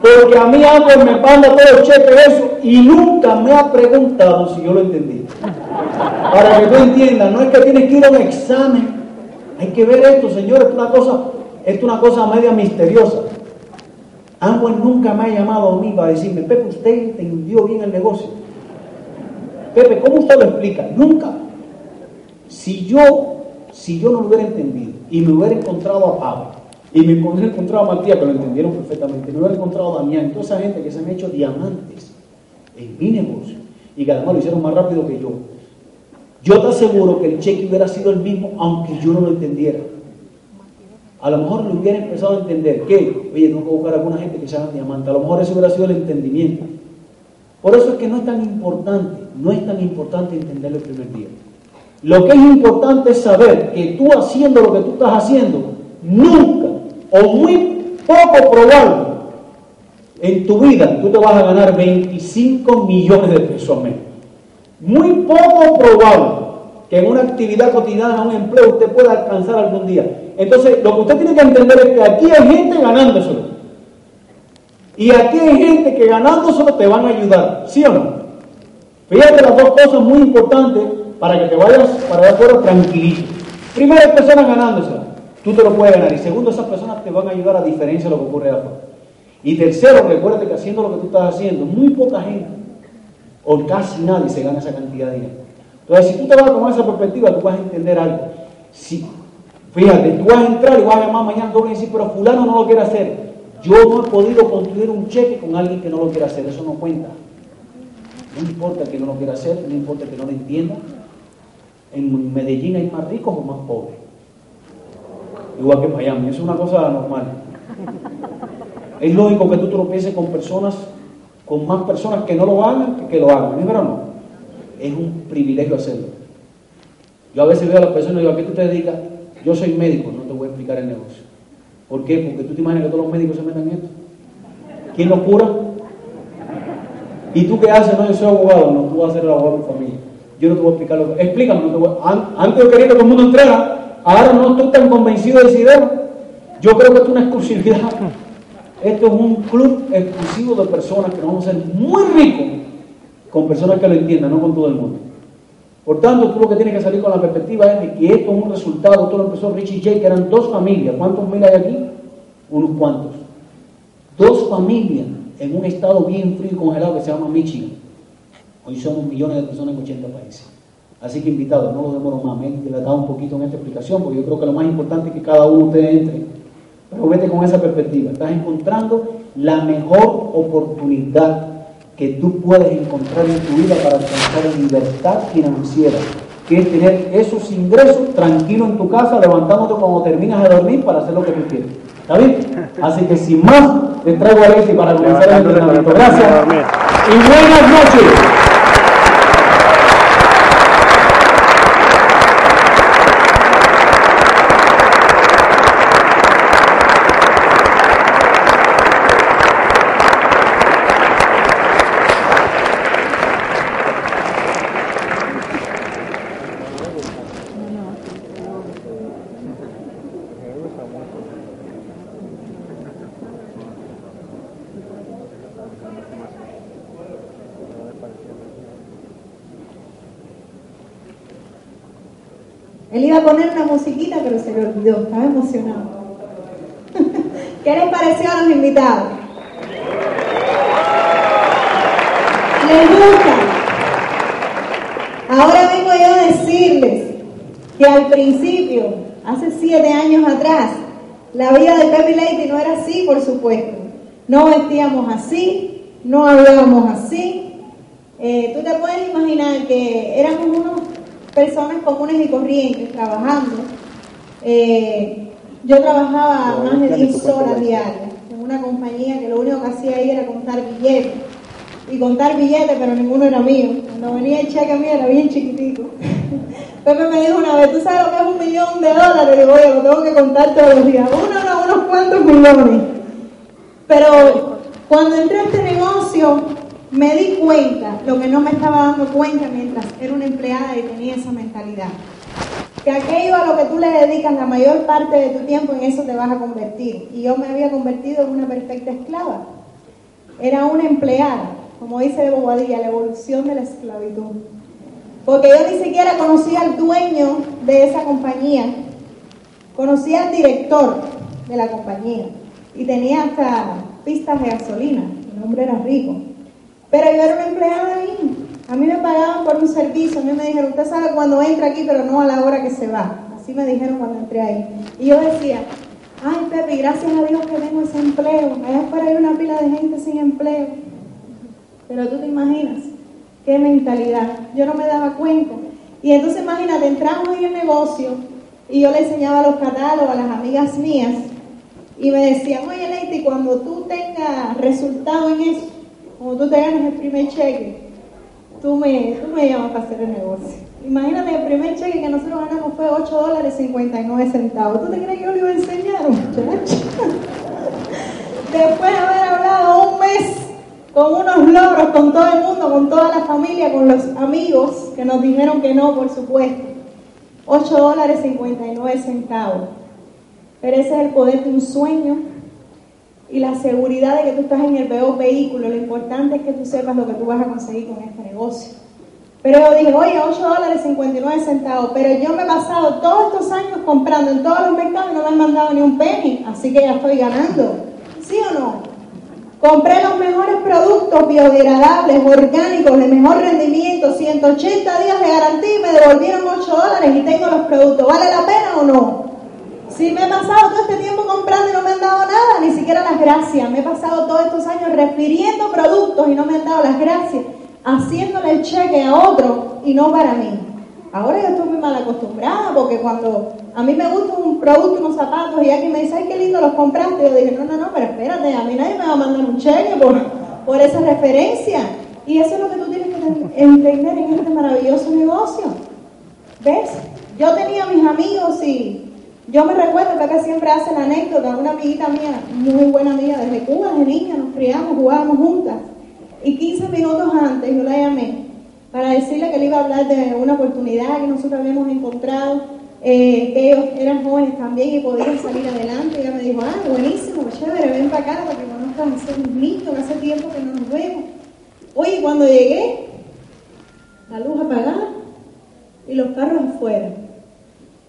porque a mí algo me manda todo el cheque eso y nunca me ha preguntado si yo lo entendí. Para que tú entiendas, no es que tienes que ir a un examen, hay que ver esto, señores, es una cosa, es una cosa media misteriosa. Amway nunca me ha llamado a mí para decirme, Pepe, usted entendió bien el negocio. Pepe, ¿cómo usted lo explica? Nunca. Si yo, si yo no lo hubiera entendido y me hubiera encontrado a Pablo, y me hubiera encontrado a Matías, que lo entendieron perfectamente, me hubiera encontrado a Damián, toda esa gente que se han hecho diamantes en mi negocio, y que además lo hicieron más rápido que yo, yo te aseguro que el cheque hubiera sido el mismo, aunque yo no lo entendiera. A lo mejor lo hubiera empezado a entender que, oye, tengo que buscar a alguna gente que se haga diamante. A lo mejor ese hubiera sido el entendimiento. Por eso es que no es tan importante, no es tan importante entenderlo el primer día. Lo que es importante es saber que tú haciendo lo que tú estás haciendo, nunca o muy poco probable en tu vida tú te vas a ganar 25 millones de pesos al mes. Muy poco probable que en una actividad cotidiana, un empleo, usted pueda alcanzar algún día. Entonces, lo que usted tiene que entender es que aquí hay gente ganándoselo. Y aquí hay gente que ganándoselo te van a ayudar. ¿Sí o no? Fíjate las dos cosas muy importantes para que te vayas para allá afuera tranquilito. Primero, hay personas ganándoselo. Tú te lo puedes ganar. Y segundo, esas personas te van a ayudar a diferencia de lo que ocurre afuera. Y tercero, recuérdate que haciendo lo que tú estás haciendo, muy poca gente, o casi nadie, se gana esa cantidad de dinero. Entonces, si tú te vas con esa perspectiva, tú vas a entender algo. Si Fíjate, tú vas a entrar y vas a llamar mañana doble y decir, pero fulano no lo quiere hacer. Yo no he podido construir un cheque con alguien que no lo quiere hacer, eso no cuenta. No importa que no lo quiera hacer, no importa que no lo entienda. En Medellín hay más ricos o más pobres. Igual que en Miami, eso es una cosa normal. Es lógico que tú tropieces con personas, con más personas que no lo hagan que que lo hagan. ¿Es verdad no? Es un privilegio hacerlo. Yo a veces veo a las personas y digo, ¿a qué tú te dedicas? Yo soy médico, no te voy a explicar el negocio. ¿Por qué? Porque tú te imaginas que todos los médicos se metan en esto. ¿Quién lo cura? ¿Y tú qué haces? No, yo soy abogado. No, tú vas a ser el abogado de mi familia. Yo no te voy a explicar lo que... Explícame. No te voy Antes yo quería que todo el mundo entrara. Ahora no estoy tan convencido de esa idea. Yo creo que esto es una exclusividad. Esto es un club exclusivo de personas que nos vamos a ser muy ricos con personas que lo entiendan, no con todo el mundo. Por tanto, tú lo que tienes que salir con la perspectiva es de que esto es un resultado, todo lo empezó Richie J, que eran dos familias. ¿Cuántos mil hay aquí? Unos cuantos. Dos familias en un estado bien frío y congelado que se llama Michigan. Hoy somos millones de personas en 80 países. Así que invitados, no lo demoro más, me he dilatado un poquito en esta explicación, porque yo creo que lo más importante es que cada uno de ustedes entre. Pero vete con esa perspectiva. Estás encontrando la mejor oportunidad que tú puedes encontrar en tu vida para alcanzar libertad financiera, que es tener esos ingresos tranquilo en tu casa, levantándote cuando terminas de dormir para hacer lo que tú quieres. ¿Está bien? Así que sin más, te traigo a Alexis para comenzar el entrenamiento. Gracias y buenas noches. Él iba a poner una musiquita, pero se le olvidó, estaba emocionado. ¿Qué les pareció a los invitados? ¿Les gusta? Ahora vengo yo a decirles que al principio, hace siete años atrás, La vida de Pepe Lady no era así, por supuesto. No vestíamos así, no hablábamos así. Eh, tú te puedes imaginar que éramos unas personas comunes y corrientes trabajando. Eh, yo trabajaba más de 10 horas diarias en una compañía que lo único que hacía ahí era contar billetes. Y contar billetes, pero ninguno era mío. Cuando venía el cheque mío era bien chiquitico. Pepe me dijo una vez, ¿tú sabes lo que es un millón de dólares? Digo, oye, lo tengo que contar todos los días. Uno, no, unos cuantos millones. Pero cuando entré a este negocio, me di cuenta, lo que no me estaba dando cuenta mientras era una empleada y tenía esa mentalidad que aquello a lo que tú le dedicas la mayor parte de tu tiempo, en eso te vas a convertir. Y yo me había convertido en una perfecta esclava. Era una empleada, como dice de Bobadilla, la evolución de la esclavitud. Porque yo ni siquiera conocía al dueño de esa compañía, conocía al director de la compañía y tenía hasta pistas de gasolina, el hombre era rico. Pero yo era una empleada ahí, a mí me pagaban por un servicio, a mí me dijeron, usted sabe cuando entra aquí, pero no a la hora que se va. Así me dijeron cuando entré ahí. Y yo decía, ay Pepe, gracias a Dios que tengo ese empleo. Allá afuera hay una pila de gente sin empleo. Pero tú te imaginas, qué mentalidad. Yo no me daba cuenta. Y entonces imagínate, entramos en el negocio y yo le enseñaba los catálogos a las amigas mías y me decían, oye Leite, cuando tú tengas resultado en eso, cuando tú te ganes el primer cheque, tú me, tú me llamas para hacer el negocio. Imagínate, el primer cheque que nosotros ganamos fue 8 dólares 59 centavos. ¿Tú te crees que yo le iba a enseñar, Después de haber hablado un mes con unos logros, con todo el mundo, con toda la familia, con los amigos que nos dijeron que no, por supuesto. 8 dólares 59 centavos. Pero ese es el poder de un sueño y la seguridad de que tú estás en el peor vehículo. Lo importante es que tú sepas lo que tú vas a conseguir con este negocio. Pero yo dije, oye, 8 dólares 59 centavos, pero yo me he pasado todos estos años comprando en todos los mercados y no me han mandado ni un penny, así que ya estoy ganando. ¿Sí o no? Compré los mejores productos biodegradables, orgánicos, de mejor rendimiento, 180 días de garantía y me devolvieron 8 dólares y tengo los productos. ¿Vale la pena o no? Si me he pasado todo este tiempo comprando y no me han dado nada, ni siquiera las gracias. Me he pasado todos estos años refiriendo productos y no me han dado las gracias, haciéndole el cheque a otro y no para mí. Ahora yo estoy muy mal acostumbrada porque cuando a mí me gusta un producto, unos zapatos y alguien me dice, ay, qué lindo los compraste, yo dije, no, no, no, pero espérate, a mí nadie me va a mandar un cheque por, por esa referencia. Y eso es lo que tú tienes que entender en este maravilloso negocio. ¿Ves? Yo tenía mis amigos y yo me recuerdo que acá siempre hace la anécdota, una amiguita mía, muy buena amiga desde Cuba, de niña, nos criamos, jugábamos juntas. Y 15 minutos antes yo la llamé para decirle que le iba a hablar de una oportunidad que nosotros habíamos encontrado, eh, que ellos eran jóvenes también y podían salir adelante. Ella me dijo, ah, buenísimo, chévere, ven para acá para que conozcan a esos niños, que hace tiempo que no nos vemos. Oye, cuando llegué, la luz apagada y los carros afuera.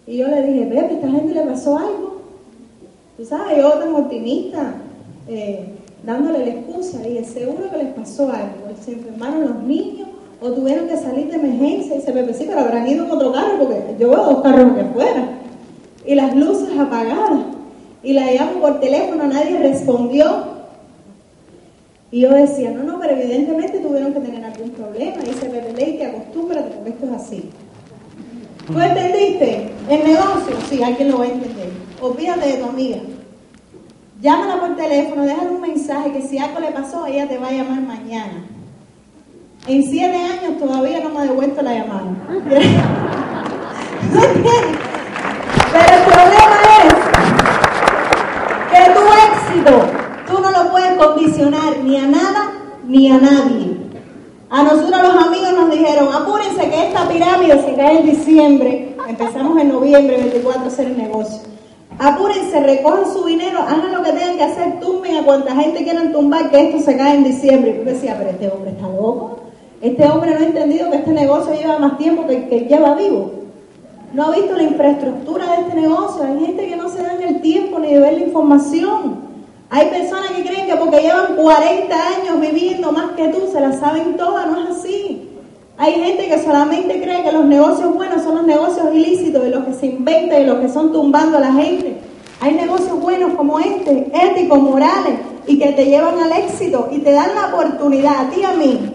Y yo le dije, Pepe, ¿a esta gente le pasó algo? Tú sabes, yo tan optimista, eh, dándole la excusa. Y seguro que les pasó algo. Se enfermaron los niños o tuvieron que salir de emergencia. Y dice, Pepe, sí, pero habrán ido en otro carro porque yo veo dos carros que afuera. Y las luces apagadas. Y la llamo por teléfono, nadie respondió. Y yo decía, no, no, pero evidentemente tuvieron que tener algún problema. Y dice, Pepe, Leite, acostúmbrate porque esto es así. ¿Tú entendiste? El negocio, sí, alguien lo va a entender. Olvídate de tu amiga. Llámala por teléfono, déjale un mensaje que si algo le pasó, ella te va a llamar mañana. En siete años todavía no me ha devuelto la llamada. Pero el problema es que tu éxito tú no lo puedes condicionar ni a nada ni a nadie. A nosotros los amigos nos dijeron, apúrense que esta pirámide se cae en diciembre. Empezamos en noviembre 24 a hacer el negocio. Apúrense, recojan su dinero, hagan lo que tengan que hacer, tumben a cuanta gente quieran tumbar, que esto se cae en diciembre. Y yo decía, pero este hombre está loco. Este hombre no ha entendido que este negocio lleva más tiempo que que lleva vivo. No ha visto la infraestructura de este negocio. Hay gente que no se da el tiempo ni de ver la información. Hay personas que creen que porque llevan 40 años viviendo más que tú, se la saben todas, no es así. Hay gente que solamente cree que los negocios buenos son los negocios ilícitos y los que se inventan y los que son tumbando a la gente. Hay negocios buenos como este, éticos, morales, y que te llevan al éxito y te dan la oportunidad a ti y a mí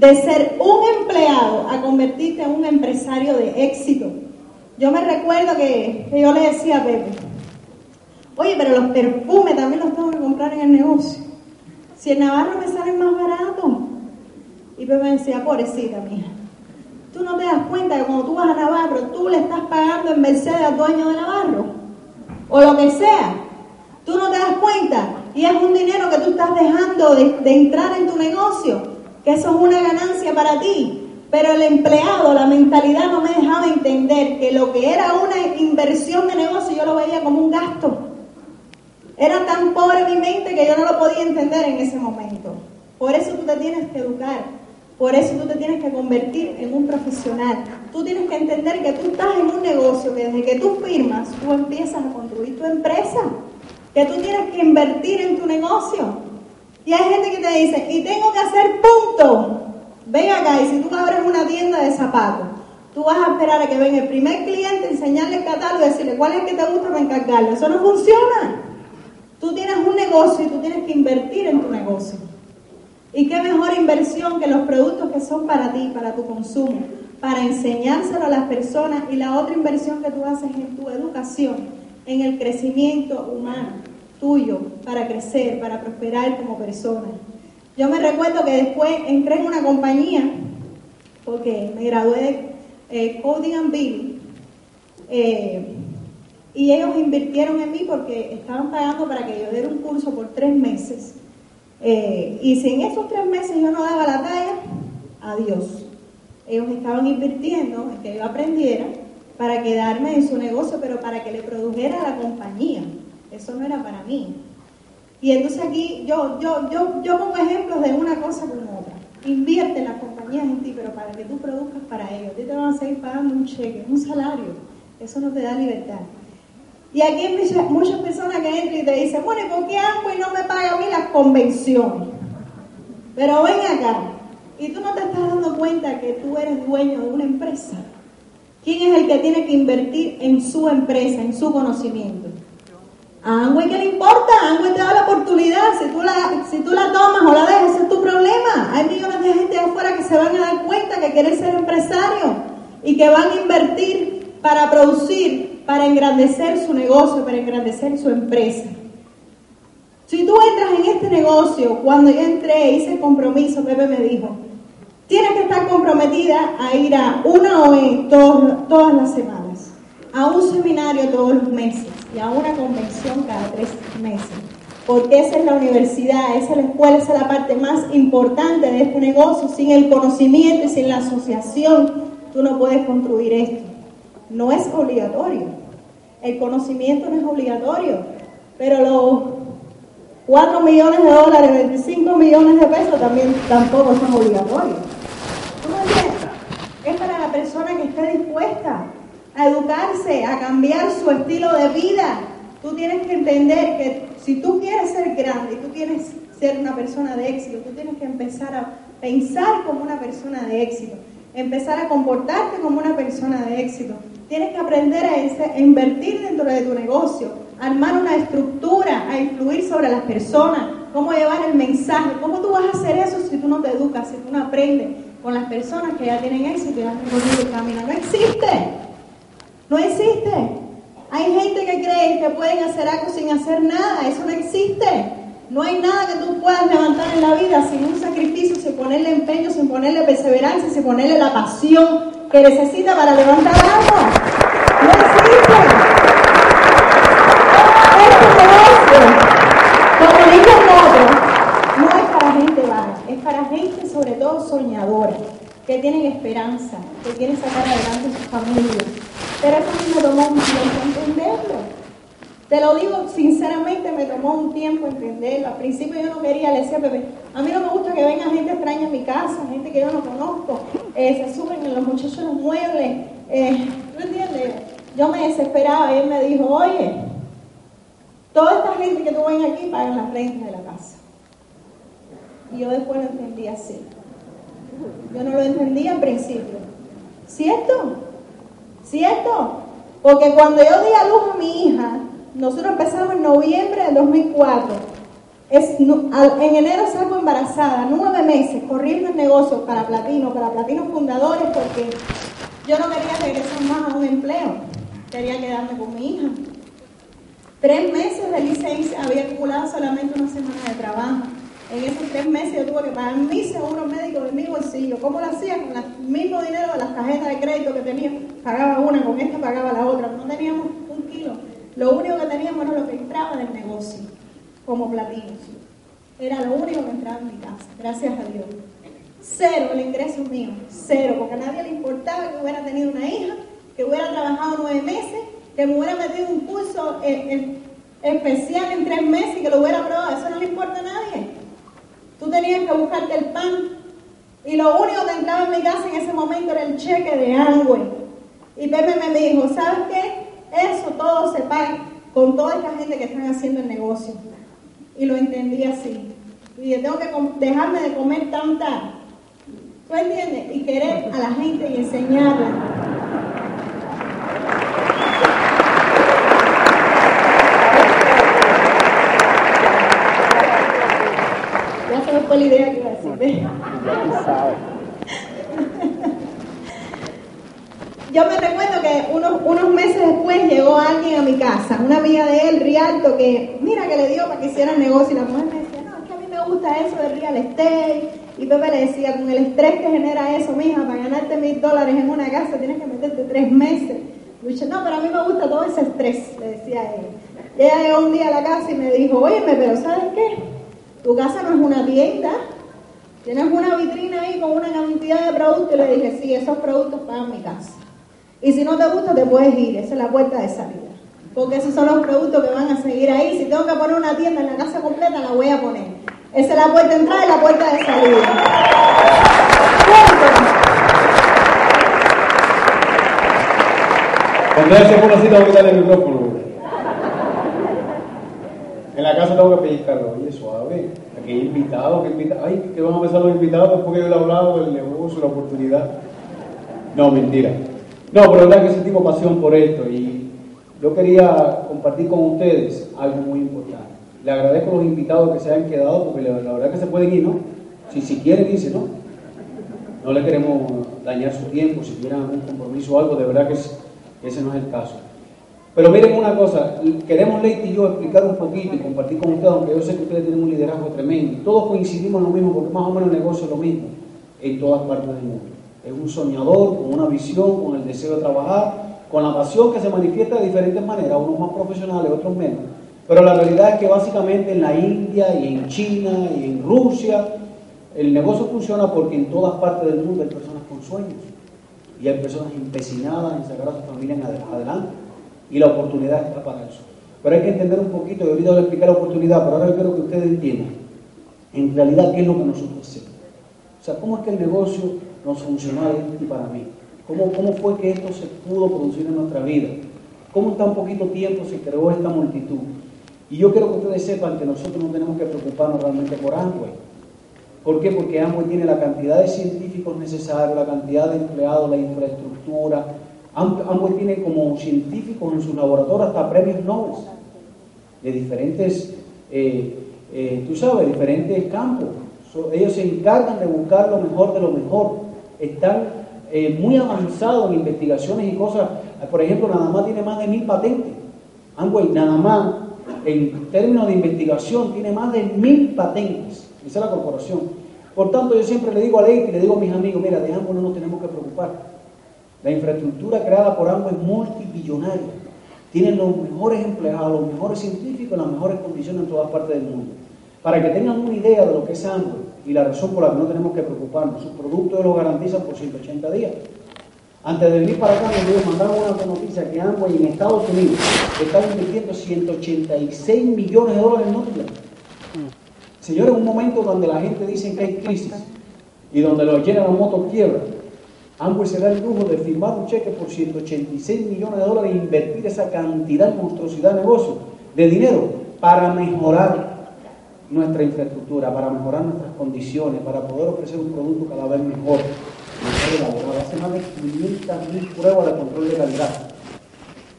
de ser un empleado a convertirte en un empresario de éxito. Yo me recuerdo que, que yo le decía a Pepe, oye, pero los perfumes también los tengo que comprar en el negocio. Si en Navarro me salen más barato. Y Pepe me decía, pobrecita mía, tú no te das cuenta que cuando tú vas a Navarro, tú le estás pagando en Mercedes al dueño de Navarro. O lo que sea. Tú no te das cuenta. Y es un dinero que tú estás dejando de, de entrar en tu negocio. Que eso es una ganancia para ti. Pero el empleado, la mentalidad no me dejaba entender que lo que era una inversión de negocio yo lo veía como un gasto. Era tan pobre mi mente que yo no lo podía entender en ese momento. Por eso tú te tienes que educar. Por eso tú te tienes que convertir en un profesional. Tú tienes que entender que tú estás en un negocio, que desde que tú firmas, tú empiezas a construir tu empresa. Que tú tienes que invertir en tu negocio. Y hay gente que te dice, y tengo que hacer punto. Ven acá, y si tú abres una tienda de zapatos, tú vas a esperar a que venga el primer cliente, enseñarle el catálogo y decirle cuál es el que te gusta para encargarlo. Eso no funciona. Tú tienes un negocio y tú tienes que invertir en tu negocio. Y qué mejor inversión que los productos que son para ti, para tu consumo, para enseñárselo a las personas y la otra inversión que tú haces en tu educación, en el crecimiento humano tuyo, para crecer, para prosperar como persona. Yo me recuerdo que después entré en una compañía, porque me gradué de eh, Coding and Billing, eh, y ellos invirtieron en mí porque estaban pagando para que yo diera un curso por tres meses eh, y si en esos tres meses yo no daba la talla, adiós. Ellos estaban invirtiendo en que yo aprendiera para quedarme en su negocio, pero para que le produjera a la compañía. Eso no era para mí. Y entonces aquí yo, yo, yo, yo pongo ejemplos de una cosa con otra. Invierte las compañías en ti, pero para que tú produzcas para ellos. A te van a seguir pagando un cheque, un salario. Eso no te da libertad. Y aquí hay muchas, personas que entran y te dicen, bueno, ¿y por qué y no me paga a mí las convenciones? Pero ven acá, y tú no te estás dando cuenta que tú eres dueño de una empresa. ¿Quién es el que tiene que invertir en su empresa, en su conocimiento? A Angüe que le importa, Angüe te da la oportunidad, si tú la, si tú la tomas o la dejas, ese es tu problema. Hay millones de gente afuera que se van a dar cuenta que quieren ser empresarios y que van a invertir para producir para engrandecer su negocio, para engrandecer su empresa. Si tú entras en este negocio, cuando yo entré, hice el compromiso, Pepe me dijo, tienes que estar comprometida a ir a una OE todas las semanas, a un seminario todos los meses y a una convención cada tres meses. Porque esa es la universidad, esa es la escuela, esa es la parte más importante de este negocio. Sin el conocimiento y sin la asociación, tú no puedes construir esto. No es obligatorio. El conocimiento no es obligatorio, pero los 4 millones de dólares, 25 millones de pesos también tampoco son obligatorios. ¿Tú? Es para la persona que esté dispuesta a educarse, a cambiar su estilo de vida. Tú tienes que entender que si tú quieres ser grande y tú quieres ser una persona de éxito, tú tienes que empezar a pensar como una persona de éxito, empezar a comportarte como una persona de éxito. Tienes que aprender a, invertir dentro de tu negocio, armar una estructura, a influir sobre las personas, cómo llevar el mensaje. ¿Cómo tú vas a hacer eso si tú no te educas, si tú no aprendes con las personas que ya tienen éxito y han recorrido el camino? No existe. No existe. Hay gente que cree que pueden hacer algo sin hacer nada. Eso no existe. No hay nada que tú puedas levantar en la vida sin un sacrificio, sin ponerle empeño, sin ponerle perseverancia, sin ponerle la pasión que necesita para levantar algo. No existe. Este negocio, como no es para gente baja, es para gente sobre todo soñadora, que tienen esperanza, que quieren sacar adelante su familia. Pero eso me tomó un tiempo entenderlo. Te lo digo sinceramente, me tomó un tiempo entenderlo. Al principio yo no quería, le decía a Pepe, a mí no me gusta que venga gente extraña a mi casa, gente que yo no conozco. Eh, se suben en los muchachos los muebles. Eh, ¿Tú entiendes? Yo me desesperaba y él me dijo, oye, toda esta gente que tú ven aquí pagan las rentas de la casa. Y yo después lo entendí así. Yo no lo entendía al principio. ¿Cierto? ¿Cierto? Porque cuando yo di a luz a mi hija, nosotros empezamos en noviembre del 2004. Es, en enero salgo embarazada, nueve meses, corriendo el negocio para Platino, para Platino Fundadores, porque yo no quería regresar más a un empleo, quería quedarme con mi hija. Tres meses de licencia, había acumulado solamente una semana de trabajo. En esos tres meses yo tuve que pagar mi seguro médico de mi bolsillo. ¿Cómo lo hacía? Con el mismo dinero de las tarjetas de crédito que tenía. Pagaba una, con esta pagaba la otra. No teníamos un kilo. Lo único que teníamos era lo que entraba del negocio, como platinos. Era lo único que entraba en mi casa, gracias a Dios. Cero el ingreso mío, cero, porque a nadie le importaba que hubiera tenido una hija, que hubiera trabajado nueve meses, que me hubiera metido un curso especial en tres meses y que lo hubiera probado. Eso no le importa a nadie. Tú tenías que buscarte el pan. Y lo único que entraba en mi casa en ese momento era el cheque de Angüe. Y Pepe me dijo, ¿sabes qué? Eso todo se paga con toda esta gente que están haciendo el negocio. Y lo entendí así. Y tengo que dejarme de comer tanta. ¿Tú entiendes? Y querer a la gente y enseñarla. La idea que iba a decir. Yo me recuerdo que unos, unos meses después llegó alguien a mi casa, una amiga de él, Rialto, que mira que le dio para que hiciera negocio. Y la mujer me decía, no, es que a mí me gusta eso de real estate. Y Pepe le decía, con el estrés que genera eso, mija, para ganarte mil dólares en una casa tienes que meterte tres meses. No, pero a mí me gusta todo ese estrés, le decía él. Ella llegó un día a la casa y me dijo, óyeme, pero ¿sabes qué? Tu casa no es una tienda. Tienes una vitrina ahí con una cantidad de productos. Y le dije, sí, esos productos pagan mi casa. Y si no te gusta, te puedes ir. Esa es la puerta de salida. Porque esos son los productos que van a seguir ahí. Si tengo que poner una tienda en la casa completa, la voy a poner. Esa es la puerta de entrada y la puerta de salida. El micrófono. En la casa tengo que pellizcarlo, oye, suave. Aquí hay invitados, que invitados. Ay, ¿qué van a pensar los invitados después que yo le he hablado del negocio, la oportunidad? No, mentira. No, pero la verdad que sentimos pasión por esto y yo quería compartir con ustedes algo muy importante. Le agradezco a los invitados que se hayan quedado porque la, verdad que se pueden ir, ¿no? Si, si quieren irse, ¿no? No le queremos dañar su tiempo, si tienen algún compromiso o algo, de verdad que ese no es el caso. Pero miren una cosa, queremos Leite y yo explicar un poquito y compartir con ustedes, aunque yo sé que ustedes tienen un liderazgo tremendo, todos coincidimos en lo mismo, porque más o menos el negocio es lo mismo en todas partes del mundo. Es un soñador con una visión, con el deseo de trabajar, con la pasión que se manifiesta de diferentes maneras, unos más profesionales, otros menos. Pero la realidad es que básicamente en la India y en China y en Rusia, el negocio funciona porque en todas partes del mundo hay personas con sueños y hay personas empecinadas en sacar a su familia adelante y la oportunidad está para eso. Pero hay que entender un poquito, y ahorita voy a explicar la oportunidad, pero ahora yo quiero que ustedes entiendan en realidad qué es lo que nosotros hacemos. O sea, cómo es que el negocio nos funcionó y para mí. ¿Cómo, ¿Cómo fue que esto se pudo producir en nuestra vida? ¿Cómo en tan poquito tiempo se creó esta multitud? Y yo quiero que ustedes sepan que nosotros no tenemos que preocuparnos realmente por Amway. ¿Por qué? Porque Amway tiene la cantidad de científicos necesarios, la cantidad de empleados, la infraestructura, Ambos tiene como científicos en sus laboratorios hasta premios Nobel de diferentes, eh, eh, tú sabes, diferentes campos. ellos se encargan de buscar lo mejor de lo mejor. Están eh, muy avanzados en investigaciones y cosas. Por ejemplo, nada más tiene más de mil patentes. Amway nada más, en términos de investigación, tiene más de mil patentes. Esa es la corporación. Por tanto, yo siempre le digo a Leite y le digo a mis amigos, mira, de Amway no nos tenemos que preocupar. La infraestructura creada por ambos es multibillonaria. Tienen los mejores empleados, los mejores científicos, las mejores condiciones en todas partes del mundo. Para que tengan una idea de lo que es Amway y la razón por la que no tenemos que preocuparnos, sus productos los garantizan por 180 días. Antes de venir para acá, me mandaron una noticia que Amway en Estados Unidos está invirtiendo 186 millones de dólares en Noticia. Señores, un momento donde la gente dice que hay crisis y donde los llenan la moto Ambos se da el lujo de firmar un cheque por 186 millones de dólares e invertir esa cantidad monstruosidad de negocio, de dinero, para mejorar nuestra infraestructura, para mejorar nuestras condiciones, para poder ofrecer un producto cada vez mejor, mejor más de 500 mil pruebas de control de calidad.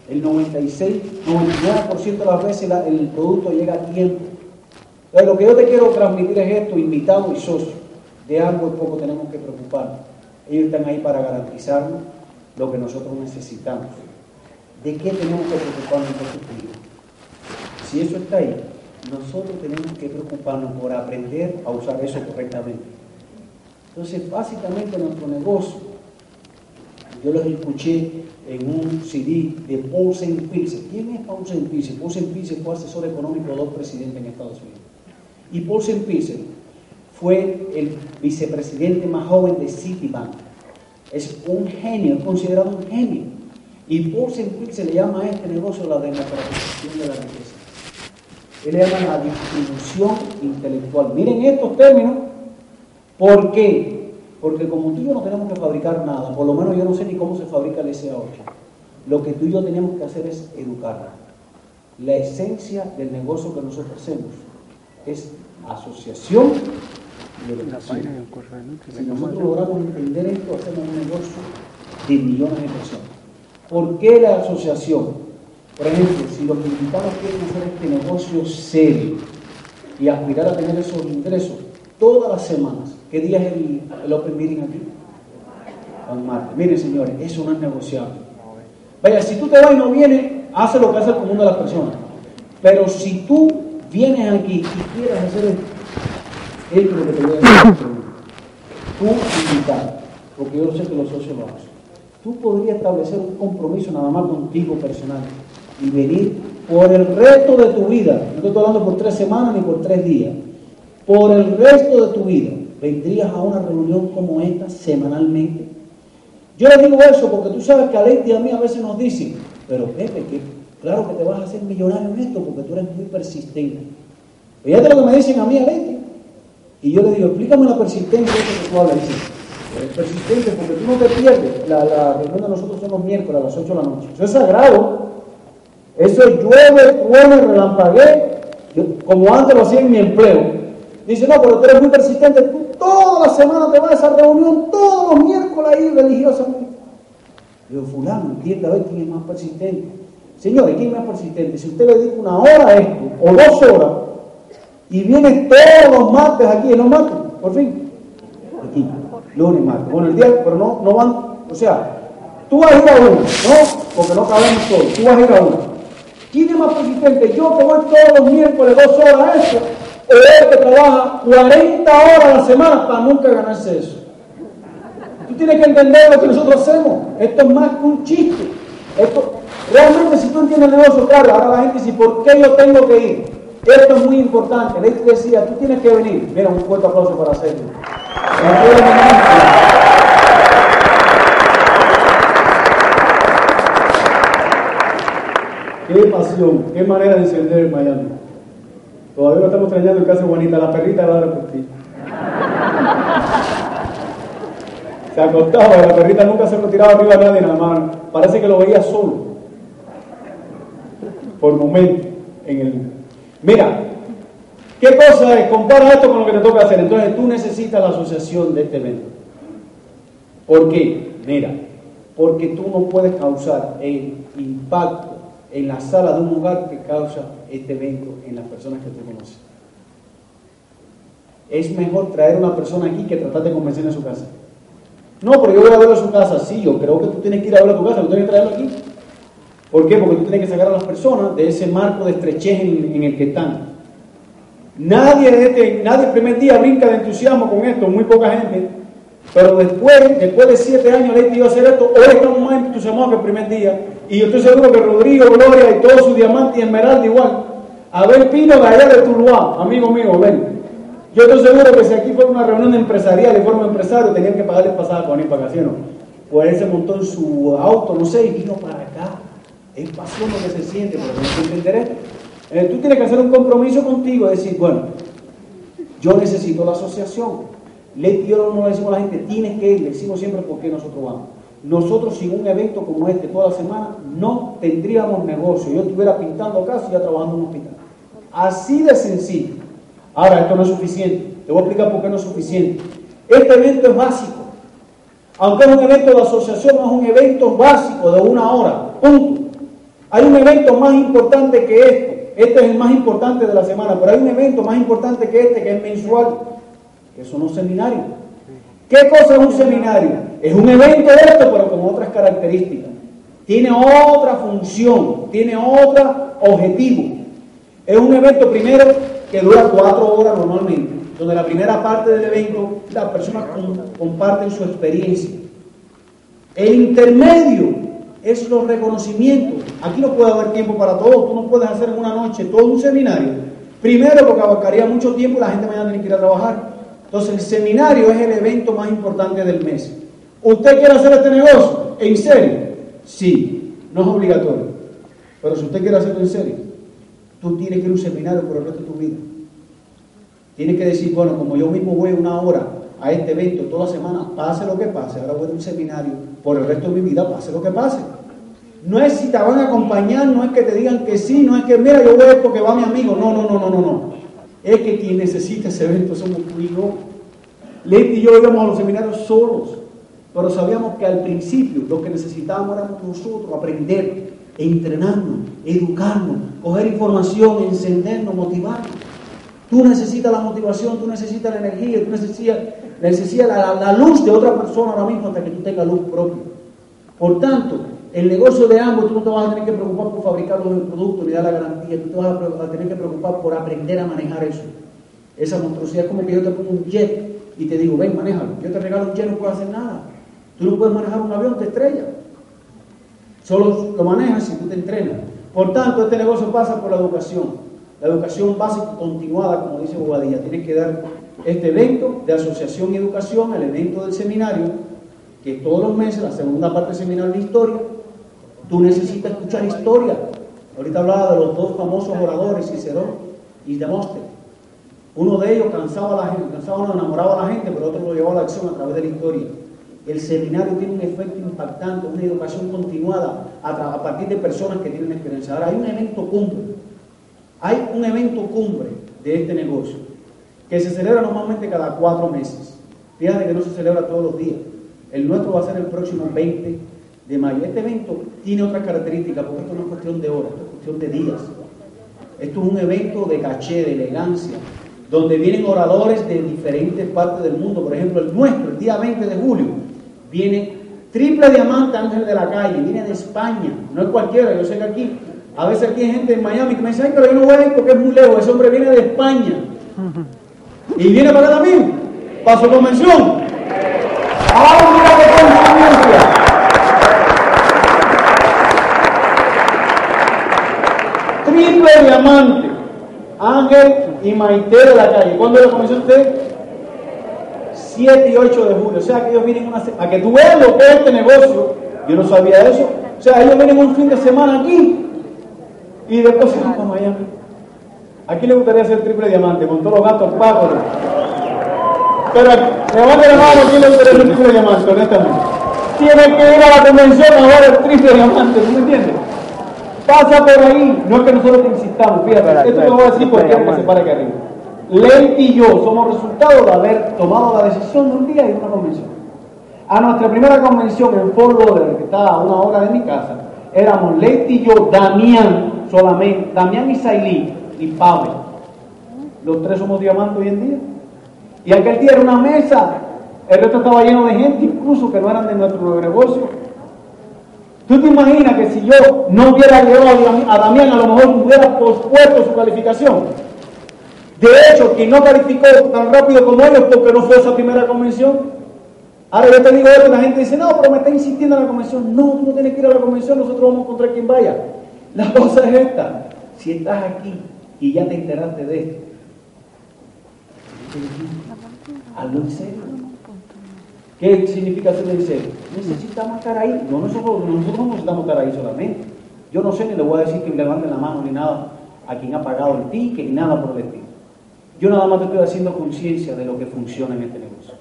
El 96, 99% de las veces el producto llega a tiempo. Entonces, lo que yo te quiero transmitir es esto, invitado y socio. De algo poco tenemos que preocuparnos. Ellos están ahí para garantizarnos lo que nosotros necesitamos. ¿De qué tenemos que preocuparnos futuro? Si eso está ahí, nosotros tenemos que preocuparnos por aprender a usar eso correctamente. Entonces, básicamente nuestro negocio, yo los escuché en un CD de Paul St. ¿Quién es Paul St. Paul St. Fue asesor económico de dos presidentes en Estados Unidos. Y Paul St. fue el vicepresidente más joven de Citibank. Es un genio, es considerado un genio. Y Paul St. Pilsen le llama a este negocio la democratización de la riqueza. Él le llama la distribución intelectual. Miren estos términos. ¿Por qué? Porque como tú y yo no tenemos que fabricar nada, por lo menos yo no sé ni cómo se fabrica el SA8. Lo que tú y yo tenemos que hacer es educarnos. La esencia del negocio que nosotros hacemos es asociación Si nosotros logramos entender esto, hacemos un negocio de millones de personas. ¿Por qué la asociación? Por ejemplo, si los invitados quieren hacer este negocio serio y aspirar a tener esos ingresos todas las semanas, ¿qué día es el, el Open Meeting aquí? Juan martes. Miren, señores, eso no es negociable. Vaya, si tú te vas y no vienes, hace lo que hace el común de las personas. Pero si tú vienes aquí y quieres hacer esto, esto es que te voy. Tú invitado, porque yo sé que los socios lo hacen. Tú podrías establecer un compromiso nada más contigo personal y venir por el resto de tu vida. No estoy hablando por tres semanas ni por tres días. Por el resto de tu vida vendrías a una reunión como esta semanalmente. Yo les digo eso porque tú sabes que a Leti y a mí a veces nos dicen, pero Pepe, que claro que te vas a hacer millonario en esto porque tú eres muy persistente. Fíjate lo que me dicen a mí a Leti. Y yo le digo, explícame la persistencia de que tú hablas. Dice, eres persistente porque tú no te pierdes. La, reunión de nosotros son los miércoles a las 8 de la noche. Eso es sagrado. Eso es llueve, truene, relampaguee. Yo, como antes lo hacía en mi empleo. Dice, no, pero tú eres muy persistente. Tú toda la semana te vas a esa reunión, todos los miércoles ahí religiosamente. Digo, fulano, entienda a ver quién es más persistente. Señores, ¿quién es más persistente? Si usted le dedica una hora a esto, o dos horas, y viene todos los martes aquí, ¿no martes? Por fin. Aquí, lunes martes. Bueno, el día, pero no, no van, o sea, tú vas a ir a uno, ¿no? Porque no cabemos todos, tú vas a ir a uno. ¿Quién es más persistente? Yo que voy todos los miércoles dos horas a eso, o él que trabaja 40 horas a la semana para nunca ganarse eso. Tú tienes que entender lo que nosotros hacemos. Esto es más que un chiste. Esto, realmente si tú entiendes el negocio, claro, ahora la gente dice, ¿por qué yo tengo que ir? Esto es muy importante. Ley decía, tú tienes que venir. Mira, un fuerte aplauso para hacerlo. Qué pasión, qué manera de encender en Miami. Todavía lo estamos extrañando en casa de Juanita, la perrita va a dar por ti. Se acostaba, la perrita nunca se retiraba arriba de nadie, nada más. Parece que lo veía solo. Por momento, en el. Mira, ¿qué cosa es? Compara esto con lo que te toca hacer. Entonces tú necesitas la asociación de este evento. ¿Por qué? Mira, porque tú no puedes causar el impacto en la sala de un lugar que causa este evento en las personas que tú conoces. Es mejor traer a una persona aquí que tratar de convencerla en su casa. No, pero yo voy a verlo en su casa. Sí, yo creo que tú tienes que ir a verlo a tu casa, tú tienes que traerlo aquí. ¿Por qué? Porque tú tienes que sacar a las personas de ese marco de estrechez en, el que están. Nadie, de este, nadie el primer día brinca de entusiasmo con esto, muy poca gente. Pero después, después de siete años, le a hacer esto. Hoy estamos más entusiasmados que el primer día. Y yo estoy seguro que Rodrigo, Gloria y todos sus diamantes y esmeralda igual. Abel Pino de allá de Tuluá, amigo mío, ven. Yo estoy seguro que si aquí fuera una reunión empresarial y fuera un empresario, tenían que pagarle pasada con ir vacaciones. Pues él se montó en su auto, no sé, y vino para acá. Es pasión lo que se siente, pero que entender esto. Eh, tú tienes que hacer un compromiso contigo y decir, bueno, yo necesito la asociación. Le, yo no le decimos a la gente, tienes que ir, le decimos siempre por qué nosotros vamos. Nosotros sin un evento como este toda la semana no tendríamos negocio. Yo estuviera pintando casa y ya trabajando en un hospital. Así de sencillo. Ahora, esto no es suficiente. Te voy a explicar por qué no es suficiente. Este evento es básico. Aunque es un evento de asociación, es un evento básico de una hora. Punto. Hay un evento más importante que este. Este es el más importante de la semana, pero hay un evento más importante que este que es mensual, que son los seminarios. ¿Qué cosa es un seminario? Es un evento de esto, pero con otras características. Tiene otra función, tiene otro objetivo. Es un evento primero que dura cuatro horas normalmente, donde la primera parte del evento las personas comparten su experiencia. El intermedio es los reconocimientos. Aquí no puede haber tiempo para todo, tú no puedes hacer en una noche todo un seminario. Primero porque abarcaría mucho tiempo la gente mañana tiene que ir a trabajar. Entonces el seminario es el evento más importante del mes. ¿Usted quiere hacer este negocio? ¿En serio? Sí, no es obligatorio. Pero si usted quiere hacerlo en serio, tú tienes que ir a un seminario por el resto de tu vida. Tienes que decir, bueno, como yo mismo voy una hora a este evento toda la semana, pase lo que pase, ahora voy a un seminario por el resto de mi vida, pase lo que pase. No es si te van a acompañar, no es que te digan que sí, no es que, mira, yo voy porque va mi amigo. No, no, no, no, no, no. Es que quien necesita ese evento somos tú y yo. Leti y yo íbamos a los seminarios solos, pero sabíamos que al principio lo que necesitábamos era nosotros aprender, entrenarnos, educarnos, coger información, encendernos, motivarnos. Tú necesitas la motivación, tú necesitas la energía, tú necesitas, necesitas la, luz de otra persona ahora mismo hasta que tú tengas luz propia. Por tanto, el negocio de ambos, tú no te vas a tener que preocupar por fabricar los productos ni dar la garantía, tú te vas a tener que preocupar por aprender a manejar eso. Esa monstruosidad es como que yo te pongo un jet y te digo, ven, manéjalo. Yo te regalo un jet, no puedo hacer nada. Tú no puedes manejar un avión, te estrella. Solo lo manejas si tú te entrenas. Por tanto, este negocio pasa por la educación. La educación básica continuada, como dice Bobadilla, tiene que dar este evento de asociación y educación, el evento del seminario, que todos los meses, la segunda parte del seminario de historia, tú necesitas escuchar historia. Ahorita hablaba de los dos famosos oradores, Cicerón y Demóstenes. Uno de ellos cansaba a la gente, cansaba, enamoraba a la gente, pero otro lo llevaba a la acción a través de la historia. El seminario tiene un efecto impactante, una educación continuada a, partir de personas que tienen experiencia. Ahora hay un evento cumple hay un evento cumbre de este negocio que se celebra normalmente cada cuatro meses. Fíjate que no se celebra todos los días. El nuestro va a ser el próximo 20 de mayo. Este evento tiene otras características porque esto no es cuestión de horas, esto es cuestión de días. Esto es un evento de caché, de elegancia, donde vienen oradores de diferentes partes del mundo. Por ejemplo, el nuestro, el día 20 de julio, viene Triple Diamante Ángel de la Calle, viene de España, no es cualquiera, yo sé que aquí a veces aquí hay gente en Miami que me dice, ay, pero yo no voy a ir porque es muy lejos. Ese hombre viene de España. Y viene para también, para su convención. ¡Ay, mira qué coincidencia! Triple diamante. Ángel y Maite de la calle. ¿Cuándo la convención usted? 7 y 8 de julio. O sea que ellos vienen una a que tú veas lo que es este negocio. Yo no sabía eso. O sea, ellos vienen un fin de semana aquí y después se van para Miami. Aquí le gustaría hacer triple diamante con todos los gastos pagos. Pero levante la mano, ¿quién le gustaría hacer triple diamante, honestamente? Tiene que ir a la convención a ver el triple diamante, ¿tú me entiendes? Pasa por ahí, no es que nosotros te insistamos, fíjate, esto te lo voy a decir porque que se para aquí arriba. Ley y yo somos resultado de haber tomado la decisión de un día y una convención. A nuestra primera convención en Fort Lauderdale, que está a una hora de mi casa, éramos Leti y yo, Damián, solamente, Damián y Sailí y Pablo. Los tres somos diamantes hoy en día. Y aquel día era una mesa, el resto estaba lleno de gente, incluso que no eran de nuestro negocio. ¿Tú te imaginas que si yo no hubiera llevado a Damián, a lo mejor hubiera pospuesto su calificación? De hecho, quien no calificó tan rápido como ellos porque no fue esa primera convención. Ahora yo te digo esto la gente dice, no, pero me está insistiendo en la convención. No, tú no tienes que ir a la convención, nosotros vamos a encontrar quien vaya. La cosa es esta. Si estás aquí y ya te enteraste de esto, algo en serio. ¿Qué significa ser en serio? Necesitamos estar ahí. No, nosotros, nosotros no necesitamos estar ahí solamente. Yo no sé ni le voy a decir que levanten la mano ni nada a quien ha pagado el ticket ni nada por el estilo. Yo nada más te estoy haciendo conciencia de lo que funciona en este negocio.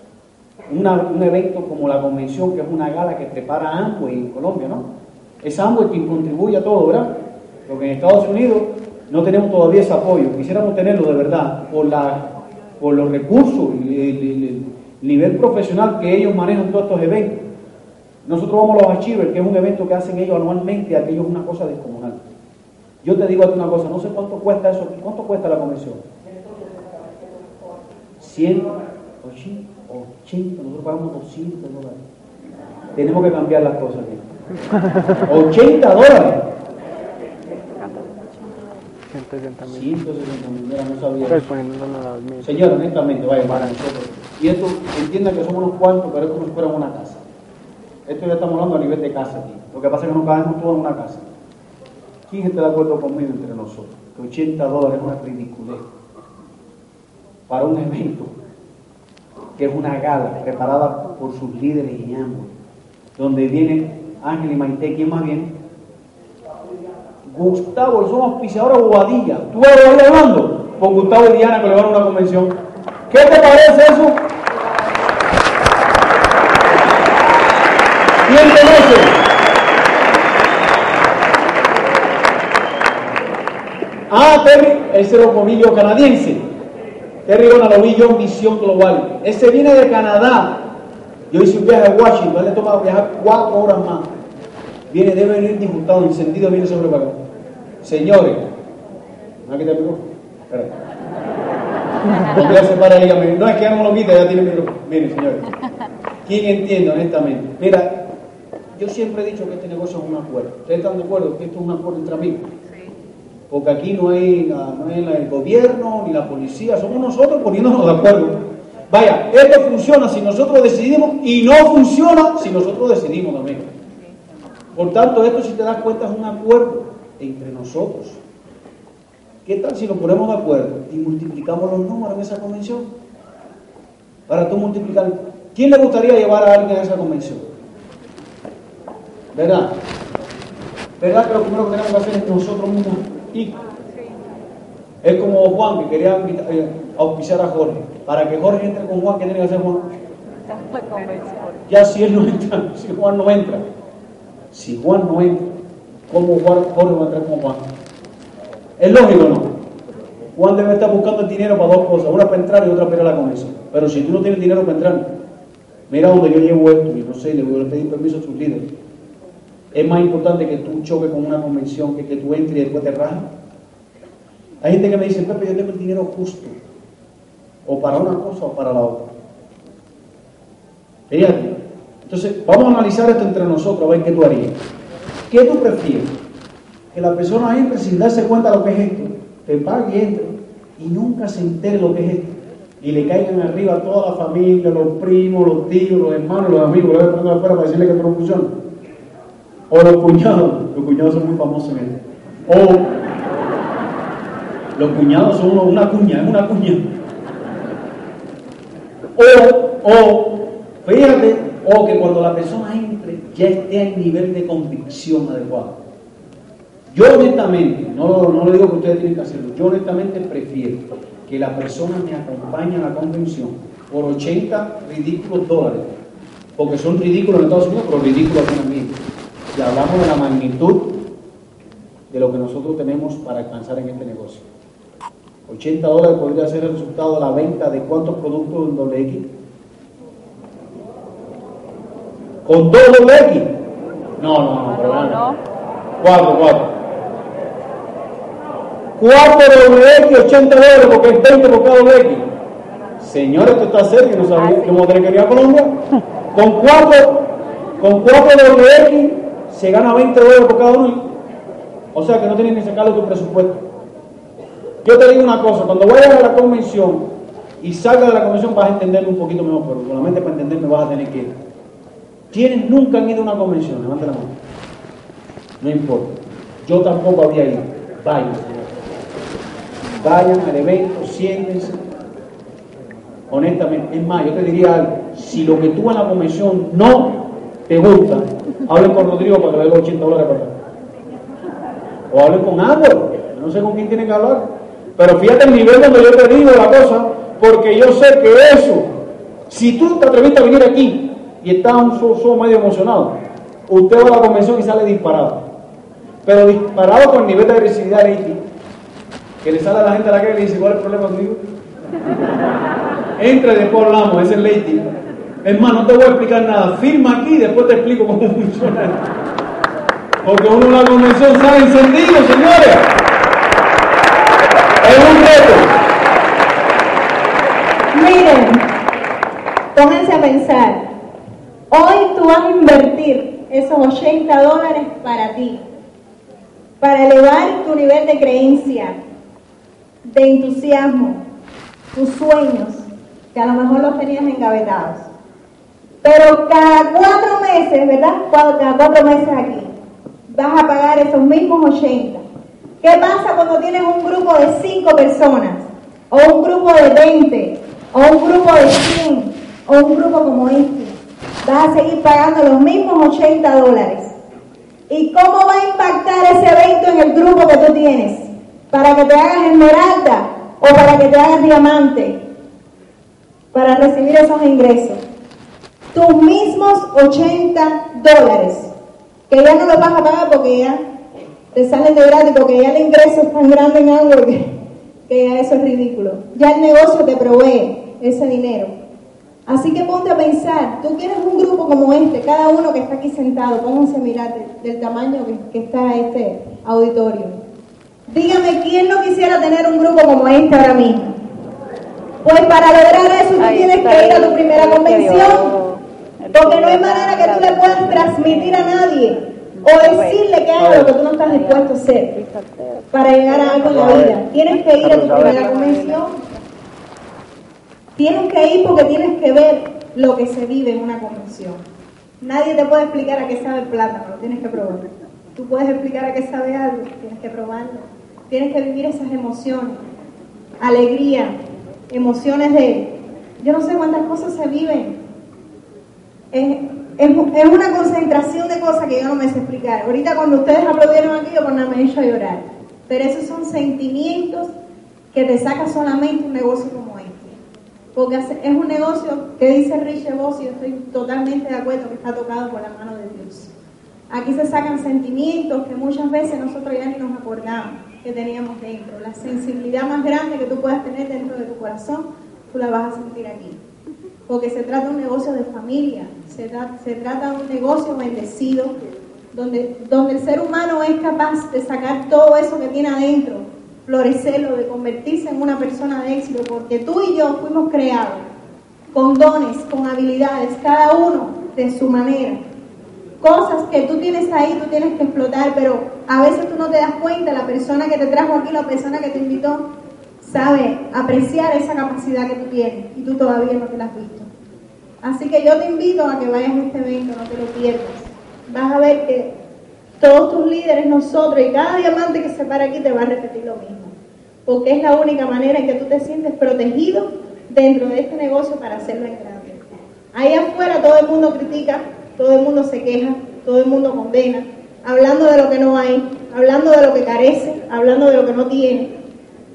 un evento como la convención, que es una gala que prepara Amway en Colombia, ¿no? Es Amway quien contribuye a todo, ¿verdad? Porque en Estados Unidos no tenemos todavía ese apoyo. Quisiéramos tenerlo de verdad por, la, por los recursos y el, nivel profesional que ellos manejan todos estos eventos. Nosotros vamos a los Achievers, que es un evento que hacen ellos anualmente, aquello es una cosa descomunal. Yo te digo una cosa, no sé cuánto cuesta eso, cuánto cuesta la convención. 100, 80, nosotros pagamos 200 dólares. Tenemos que cambiar las cosas aquí. 80 dólares. 160 mil. 160 mil, mira, no sabía. Poniéndolo a las mil. Señor, honestamente, vaya para nosotros. Y esto, entienda que somos unos cuantos, pero es como si fuera una casa. Esto ya estamos hablando a nivel de casa aquí. Lo que pasa es que no cabemos todos en una casa. ¿Quién está de acuerdo conmigo entre nosotros? Que 80 dólares es una ridiculez para un evento que es una gala preparada por sus líderes y ambos, donde vienen Ángel y Maite, ¿quién más viene? Gustavo, son auspiciadores de Bobadilla. ¿Tú eres ahí hablando? Con Gustavo y Diana que le van a una convención. ¿Qué te parece eso? ¿Quién conoce? Ah, Terry, ese es el canadiense. Terry Bonalovillo, Misión Global. Ese viene de Canadá. Yo hice un viaje a Washington, le toma viajar cuatro horas más. Viene, debe venir diputado, encendido, viene sobre para acá. Señores, ¿no aquí te pegó? Espera. Se para ahí, dígame, no es que ya no lo quita, ya tiene micrófono. Miren, señores. ¿Quién entiende honestamente? Mira, yo siempre he dicho que este negocio es un acuerdo. ¿Ustedes están de acuerdo que esto es un acuerdo entre amigos? Porque aquí no hay, la- no hay el gobierno ni la policía, somos nosotros poniéndonos de acuerdo. Vaya, esto funciona si nosotros decidimos y no funciona si nosotros decidimos también. Por tanto, esto si te das cuenta es un acuerdo entre nosotros. ¿Qué tal si nos ponemos de acuerdo y multiplicamos los números en esa convención? Para tú multiplicar. ¿Quién le gustaría llevar a alguien a esa convención? ¿Verdad? ¿Verdad que lo primero que tenemos que hacer es nosotros mismos ir? Es como Juan que quería eh, auspiciar a Jorge. Para que Jorge entre con Juan, ¿qué tiene que hacer Juan? Ya si él no entra, si Juan no entra. Si Juan no entra, ¿cómo Jorge va a entrar con Juan? ¿Es lógico no? Juan debe estar buscando el dinero para dos cosas, una para entrar y otra para ir a la convención. Pero si tú no tienes dinero para entrar, mira donde yo llevo esto y no sé, le voy a pedir permiso a tus líderes. Es más importante que tú choques con una convención que que tú entres y después te rajas. Hay gente que me dice, Pepe, yo tengo el dinero justo, o para una cosa o para la otra. Fíjate. Entonces, vamos a analizar esto entre nosotros, a ver qué tú harías. ¿Qué tú prefieres? Que la persona entre sin darse cuenta de lo que es esto, te pague y entre, y nunca se entere lo que es esto. Y le caigan arriba a toda la familia, los primos, los tíos, los hermanos, los amigos, los de afuera para decirle que no funciona. O los cuñados, los cuñados son muy famosos en esto. O los cuñados son una cuña, es una cuña. O, o, fíjate, o que cuando la persona entre ya esté al nivel de convicción adecuado. Yo honestamente, no, no le digo que ustedes tienen que hacerlo, yo honestamente prefiero que la persona me acompañe a la convención por 80 ridículos dólares, porque son ridículos en Estados Unidos, pero ridículos aquí México. Y hablamos de la magnitud de lo que nosotros tenemos para alcanzar en este negocio. 80 dólares podría ser el resultado de la venta de cuántos productos en doble X. ¿Con dos doble X? No, no, no, pero bueno. Cuatro, cuatro. Cuatro doble X, 80 dólares porque es 20 por cada doble X. Señor, esto está serio, no sabía cómo tener que ir a Colombia. Con cuatro, con cuatro doble X se gana 20 dólares por cada uno. O sea que no tienes que sacarle tu presupuesto. Yo te digo una cosa, cuando vayas a la convención y salgas de la convención vas a entenderme un poquito mejor, pero solamente para entenderme vas a tener que ir. ¿Quiénes nunca han ido a una convención? Levante la mano. No importa. Yo tampoco había ido. Vayan. Vayan al evento, siéntense. Honestamente, es más, yo te diría algo. Si lo que tú en la convención no te gusta, hablen con Rodrigo para que le dé los 80 dólares para acá. O hablen con Álvaro. No sé con quién tienen que hablar. Pero fíjate el nivel donde yo te digo la cosa, porque yo sé que eso, si tú te atreviste a venir aquí y estás un so, medio emocionado, usted va a la convención y sale disparado. Pero disparado con el nivel de agresividad de que le sale a la gente a la calle y le dice, ¿cuál es el problema conmigo? Entra y después hablamos, ese es Lady. Más, no te voy a explicar nada. Firma aquí y después te explico cómo funciona. Porque uno en la convención sale encendido, señores. Es un reto. Miren, pónganse a pensar. Hoy tú vas a invertir esos 80 dólares para ti, para elevar tu nivel de creencia, de entusiasmo, tus sueños, que a lo mejor los tenías engavetados. Pero cada cuatro meses, ¿verdad? Cada cuatro meses aquí, vas a pagar esos mismos 80. ¿Qué pasa cuando tienes un grupo de 5 personas? O un grupo de 20, o un grupo de 100, o un grupo como este. Vas a seguir pagando los mismos 80 dólares. ¿Y cómo va a impactar ese evento en el grupo que tú tienes? Para que te hagas esmeralda o para que te hagas diamante. Para recibir esos ingresos. Tus mismos 80 dólares. Que ya no los vas a pagar porque ya te salen de gratis, porque ya el ingreso es tan grande en algo que, que ya eso es ridículo. Ya el negocio te provee ese dinero. Así que ponte a pensar, tú quieres un grupo como este, cada uno que está aquí sentado, pónganse a mirar de- del tamaño que, que está este auditorio. Dígame, ¿quién no quisiera tener un grupo como este ahora mismo? Pues para lograr eso tú Ahí tienes que ir a tu primera convención. Porque no hay manera que tú le puedas transmitir a nadie o decirle que haga lo que tú no estás dispuesto a hacer para llegar a algo en la vida. Tienes que ir a tu primera convención. Tienes que ir porque tienes que ver lo que se vive en una convención. Nadie te puede explicar a qué sabe el plátano, lo tienes que probar. Tú puedes explicar a qué sabe algo, tienes que probarlo. Tienes que vivir esas emociones, alegría, emociones de, yo no sé cuántas cosas se viven. Es, es, es una concentración de cosas que yo no me sé explicar. Ahorita cuando ustedes aplaudieron aquí, yo por nada me he hecho llorar. Pero esos son sentimientos que te saca solamente un negocio como. Porque es un negocio que dice Richie Voss y estoy totalmente de acuerdo que está tocado por la mano de Dios. Aquí se sacan sentimientos que muchas veces nosotros ya ni nos acordamos que teníamos dentro. La sensibilidad más grande que tú puedas tener dentro de tu corazón, tú la vas a sentir aquí. Porque se trata de un negocio de familia, se trata de un negocio bendecido, donde, donde el ser humano es capaz de sacar todo eso que tiene adentro, florecerlo, de convertirse en una persona de éxito, porque tú y yo fuimos creados con dones, con habilidades, cada uno de su manera. Cosas que tú tienes ahí, tú tienes que explotar, pero a veces tú no te das cuenta, la persona que te trajo aquí, la persona que te invitó, sabe apreciar esa capacidad que tú tienes y tú todavía no te la has visto. Así que yo te invito a que vayas a este evento, no te lo pierdas. Vas a ver que todos tus líderes, nosotros y cada diamante que se para aquí te va a repetir lo mismo. Porque es la única manera en que tú te sientes protegido dentro de este negocio para hacerlo en grande. Ahí afuera todo el mundo critica, todo el mundo se queja, todo el mundo condena, hablando de lo que no hay, hablando de lo que carece, hablando de lo que no tiene.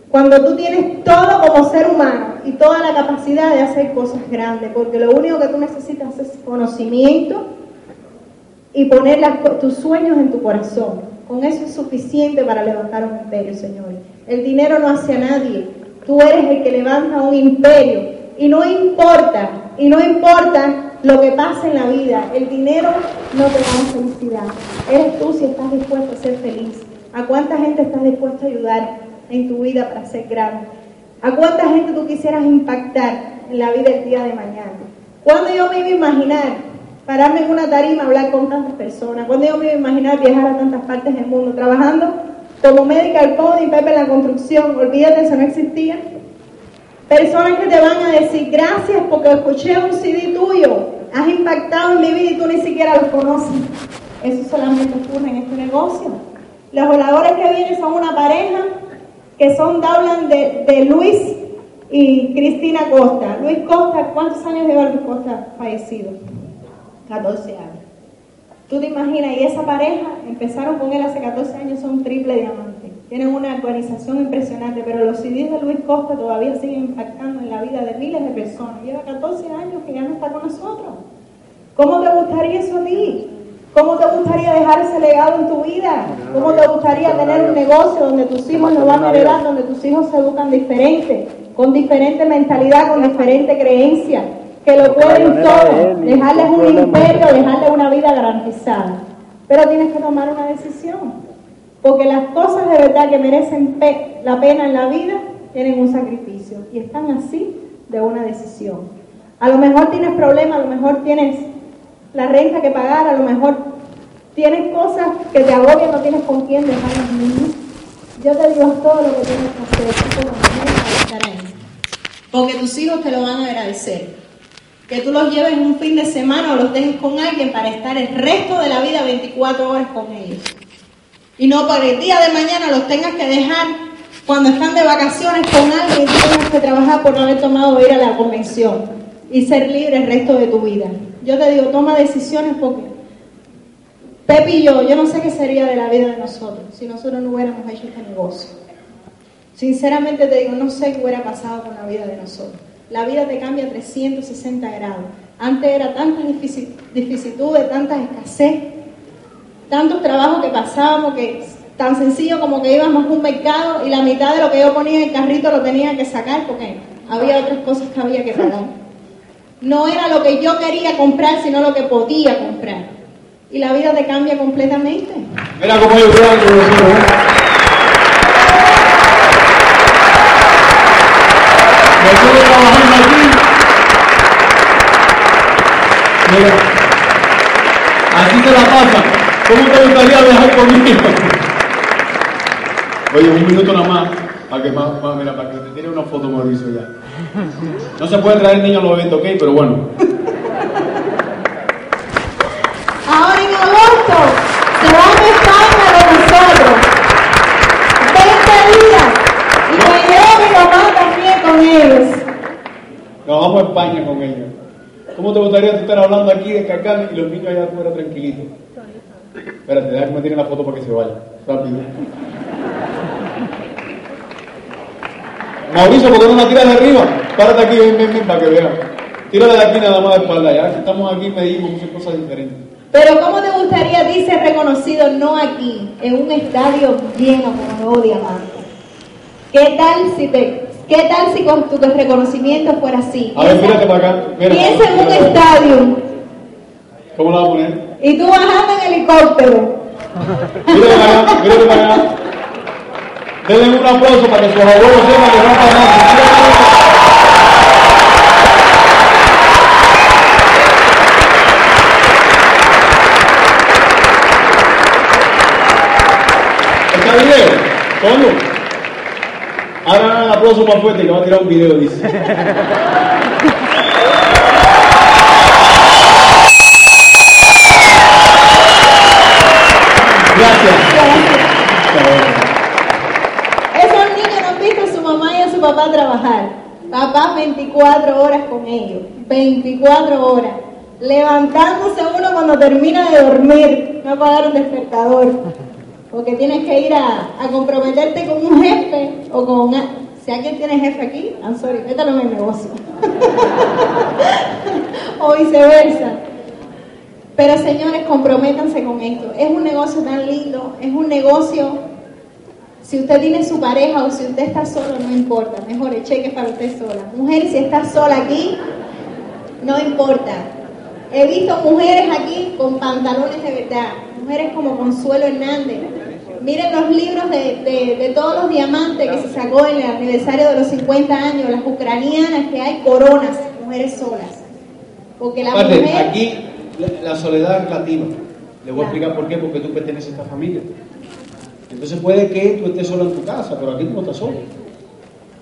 Cuando tú tienes todo como ser humano y toda la capacidad de hacer cosas grandes, porque lo único que tú necesitas es conocimiento y poner tus sueños en tu corazón. Con eso es suficiente para levantar un imperio, Señor. El dinero no hace a nadie. Tú eres el que levanta un imperio. Y no importa, y no importa lo que pase en la vida. El dinero no te da felicidad. Eres tú si estás dispuesto a ser feliz. ¿A cuánta gente estás dispuesto a ayudar en tu vida para ser grande? ¿A cuánta gente tú quisieras impactar en la vida el día de mañana? ¿Cuándo yo me iba a imaginar pararme en una tarima hablar con tantas personas? ¿Cuándo yo me iba a imaginar viajar a tantas partes del mundo trabajando como medical coding, Pepe en la construcción? Olvídate, eso no existía. Personas que te van a decir gracias porque escuché un CD tuyo, has impactado en mi vida y tú ni siquiera los conoces. Eso solamente ocurre en este negocio. Los voladores que vienen son una pareja que son, hablan de, de Luis y Cristina Costa. Luis Costa, ¿cuántos años lleva Luis Costa fallecido? 14 años. Tú te imaginas, y esa pareja empezaron con él hace 14 años, son triple diamante. Tienen una organización impresionante, pero los CDs de Luis Costa todavía siguen impactando en la vida de miles de personas. Lleva 14 años que ya no está con nosotros. ¿Cómo te gustaría eso a ti? ¿Cómo te gustaría dejar ese legado en tu vida? ¿Cómo te gustaría tener un negocio donde tus hijos lo van a heredar, donde tus hijos se educan diferente, con diferente mentalidad, con diferente creencia, que lo pueden todo, dejarles un imperio, dejarles una vida garantizada? Pero tienes que tomar una decisión. Porque las cosas de verdad que merecen pe- la pena en la vida tienen un sacrificio. Y están así de una decisión. A lo mejor tienes problemas, a lo mejor tienes la renta que pagar, a lo mejor tienes cosas que te agobian, no tienes con quién dejar a los niños. Yo te digo todo lo que tienes que hacer. Porque tus hijos te lo van a agradecer. Que tú los lleves un fin de semana o los dejes con alguien para estar el resto de la vida 24 horas con ellos. Y no para el día de mañana los tengas que dejar cuando están de vacaciones con alguien y tengas que trabajar por no haber tomado ir a la convención y ser libre el resto de tu vida. Yo te digo, toma decisiones porque Pepe y yo, yo no sé qué sería de la vida de nosotros si nosotros no hubiéramos hecho este negocio. Sinceramente te digo, no sé qué hubiera pasado con la vida de nosotros. La vida te cambia 360 grados. Antes era tantas vicisitudes, tantas escasez, tantos trabajos que pasábamos que tan sencillo como que íbamos a un mercado y la mitad de lo que yo ponía en el carrito lo tenía que sacar porque había otras cosas que había que pagar. No era lo que yo quería comprar, sino lo que podía comprar. Y la vida te cambia completamente. Mira cómo yo creo que nosotros, ¿eh? Nosotros trabajando aquí. Mira, así se la pasa. ¿Cómo te gustaría viajar conmigo? Oye, un minuto nada más. Para que, más, más- mira, para que te tire una foto, Mauricio, ya. No se puede traer niños a los eventos, ¿ok? Pero bueno. Ahora en agosto se van a España con nosotros. 20 días. Y me llevo mi mamá también con ellos. Nos vamos a España con ellos. ¿Cómo te gustaría estar hablando aquí de Cacán y los niños allá afuera tranquilitos? Espérate, déjame que me tire la foto para que se vaya. Rápido. Mauricio, ¿por qué no la tiras de arriba? Párate aquí, ven, ven, ven, para que vean. Tírala de aquí nada más de espalda, ya que estamos aquí medimos muchas cosas diferentes. Pero ¿cómo te gustaría ser reconocido no aquí, en un estadio lleno como nuevo diamante? ¿Qué tal si te, qué tal si con tu reconocimiento fuera así? A ver, mírate para acá. Mira, Piensa en un estadio ¿Cómo la vas a poner? y tú bajando en helicóptero. Mírate para acá, mírate para acá. Denle un aplauso para que sus abuelos sepan que no para más. ¿Está video? ¿Cómo? Aplauso más fuerte que va a tirar un video, dice. Gracias. Esos niños no han visto a su mamá y a su papá trabajar. Papá 24 horas con ellos. 24 horas. Levantándose uno cuando termina de dormir. No pagar un despertador. Porque tienes que ir a, comprometerte con un jefe o con. Si alguien tiene jefe aquí, I'm sorry, métalo en el negocio. o viceversa. Pero señores, comprométanse con esto. Es un negocio tan lindo, es un negocio si usted tiene su pareja o si usted está solo, no importa. Mejor el cheque para usted sola. Mujer, si está sola aquí, no importa. He visto mujeres aquí con pantalones de verdad. Mujeres como Consuelo Hernández. Miren los libros de, de- de todos los diamantes que se sacó en el aniversario de los 50 años. Las ucranianas que hay coronas, mujeres solas. Porque la Aparte, mujer... aquí la, la soledad es relativa. Le voy a explicar por qué, porque tú perteneces a esta familia. Entonces puede que tú estés solo en tu casa, pero aquí tú no estás solo.